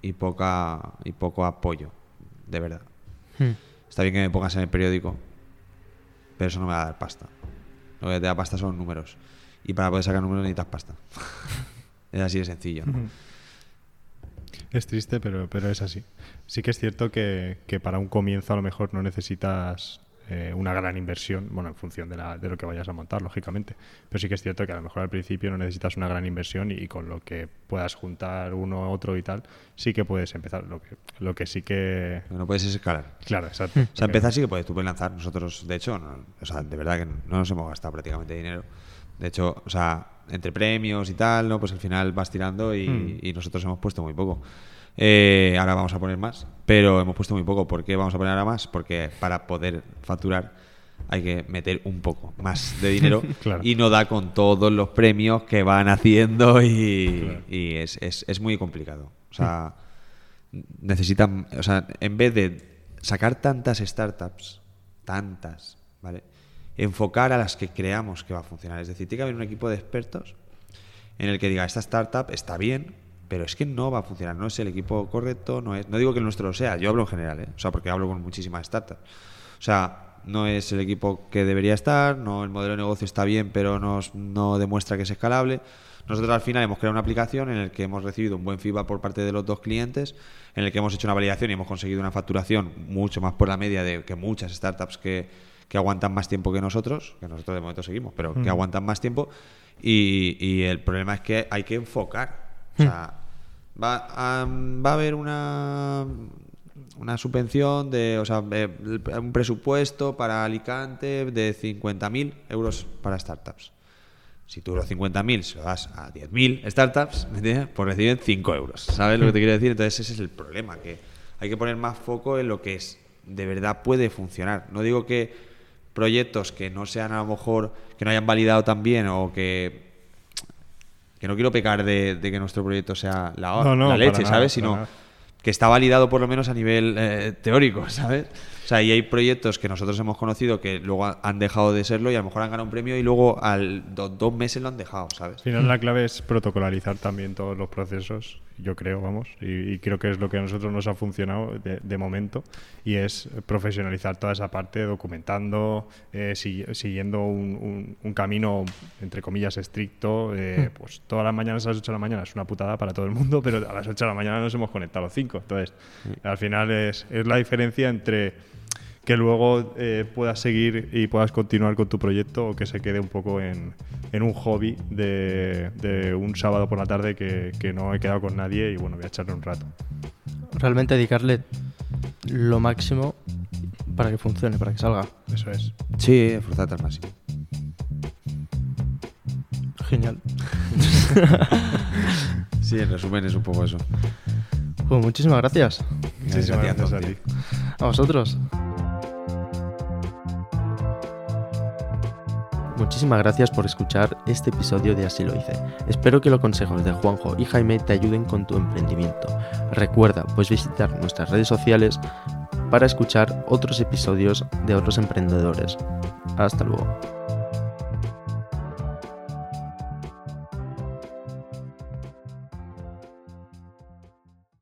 y poca y poco apoyo, de verdad. Hmm. Está bien que me pongas en el periódico, pero eso no me va a dar pasta. Lo que te da pasta son números. Y para poder sacar números necesitas pasta. <laughs> es así de sencillo. ¿no? Es triste, pero, pero es así. Sí que es cierto que, que para un comienzo a lo mejor no necesitas eh, una gran inversión, bueno, en función de, la- de lo que vayas a montar, lógicamente. Pero sí que es cierto que a lo mejor al principio no necesitas una gran inversión y, y con lo que puedas juntar uno, otro y tal, sí que puedes empezar. Lo que, lo que sí que... No puedes escalar. Claro, exacto. O sea, empezar sí que puedes, tú puedes lanzar. Nosotros, de hecho, no- o sea, de verdad que no nos hemos gastado prácticamente dinero. De hecho, o sea, entre premios y tal, ¿no? Pues al final vas tirando y, Hmm. y nosotros hemos puesto muy poco. Eh, ahora vamos a poner más, pero hemos puesto muy poco. ¿Por qué vamos a poner ahora más? Porque para poder facturar hay que meter un poco más de dinero <laughs> Claro. y no da con todos los premios que van haciendo y, Claro. y es, es- es muy complicado. O sea, necesitan, o sea, en vez de sacar tantas startups, tantas, ¿vale? Enfocar a las que creamos que va a funcionar. Es decir, tiene que haber un equipo de expertos en el que diga, esta startup está bien, pero es que no va a funcionar, no es el equipo correcto, no es, no digo que el nuestro lo sea, yo hablo en general, ¿eh? o sea, porque hablo con muchísimas startups. O sea, no es el equipo que debería estar, no el modelo de negocio está bien, pero nos, no demuestra que es escalable. Nosotros al final hemos creado una aplicación en la que hemos recibido un buen feedback por parte de los dos clientes, en el que hemos hecho una validación y hemos conseguido una facturación mucho más por la media de que muchas startups que, que aguantan más tiempo que nosotros, que nosotros de momento seguimos, pero que aguantan más tiempo. Y, y el problema es que hay que enfocar. O sea, va a, va a haber una una subvención de, o sea, eh, un presupuesto para Alicante de 50.000 euros para startups. Si tú los 50.000 se los das a 10.000 startups, ¿me entiendes? Pues reciben 5 euros. ¿Sabes lo que te quiero decir? Entonces ese es el problema, que hay que poner más foco en lo que es, de verdad puede funcionar. No digo que proyectos que no sean a lo mejor, que no hayan validado tan bien o que que no quiero pecar de, de que nuestro proyecto sea la, No, no, la leche, nada, ¿sabes? Sino nada. que está validado por lo menos a nivel eh, teórico, <laughs> ¿sabes? O sea, y hay proyectos que nosotros hemos conocido que luego ha- han dejado de serlo y a lo mejor han ganado un premio y luego al do- dos meses lo han dejado, ¿sabes? Al final la clave es protocolarizar también todos los procesos, yo creo, vamos, y, y creo que es lo que a nosotros nos ha funcionado de, de momento, y es profesionalizar toda esa parte, documentando, eh, si- siguiendo un, un- un camino, entre comillas, estricto, eh, pues todas las mañanas a las 8 de la mañana es una putada para todo el mundo, pero a las 8 de la mañana nos hemos conectado a los 5, entonces al final es, es la diferencia entre que luego eh, puedas seguir y puedas continuar con tu proyecto o que se quede un poco en, en un hobby de, de un sábado por la tarde que, que no he quedado con nadie y bueno, voy a echarle un rato. Realmente dedicarle lo máximo para que funcione, para que salga. Eso es. Sí, esforzarte al máximo. Genial. <laughs> Sí, en resumen es un poco eso. Pues muchísimas gracias Muchísimas Gracias a gracias a ti. ti. a vosotros. Muchísimas gracias por escuchar este episodio de Así lo hice. Espero que los consejos de Juanjo y Jaime te ayuden con tu emprendimiento. Recuerda, puedes visitar nuestras redes sociales para escuchar otros episodios de otros emprendedores. Hasta luego.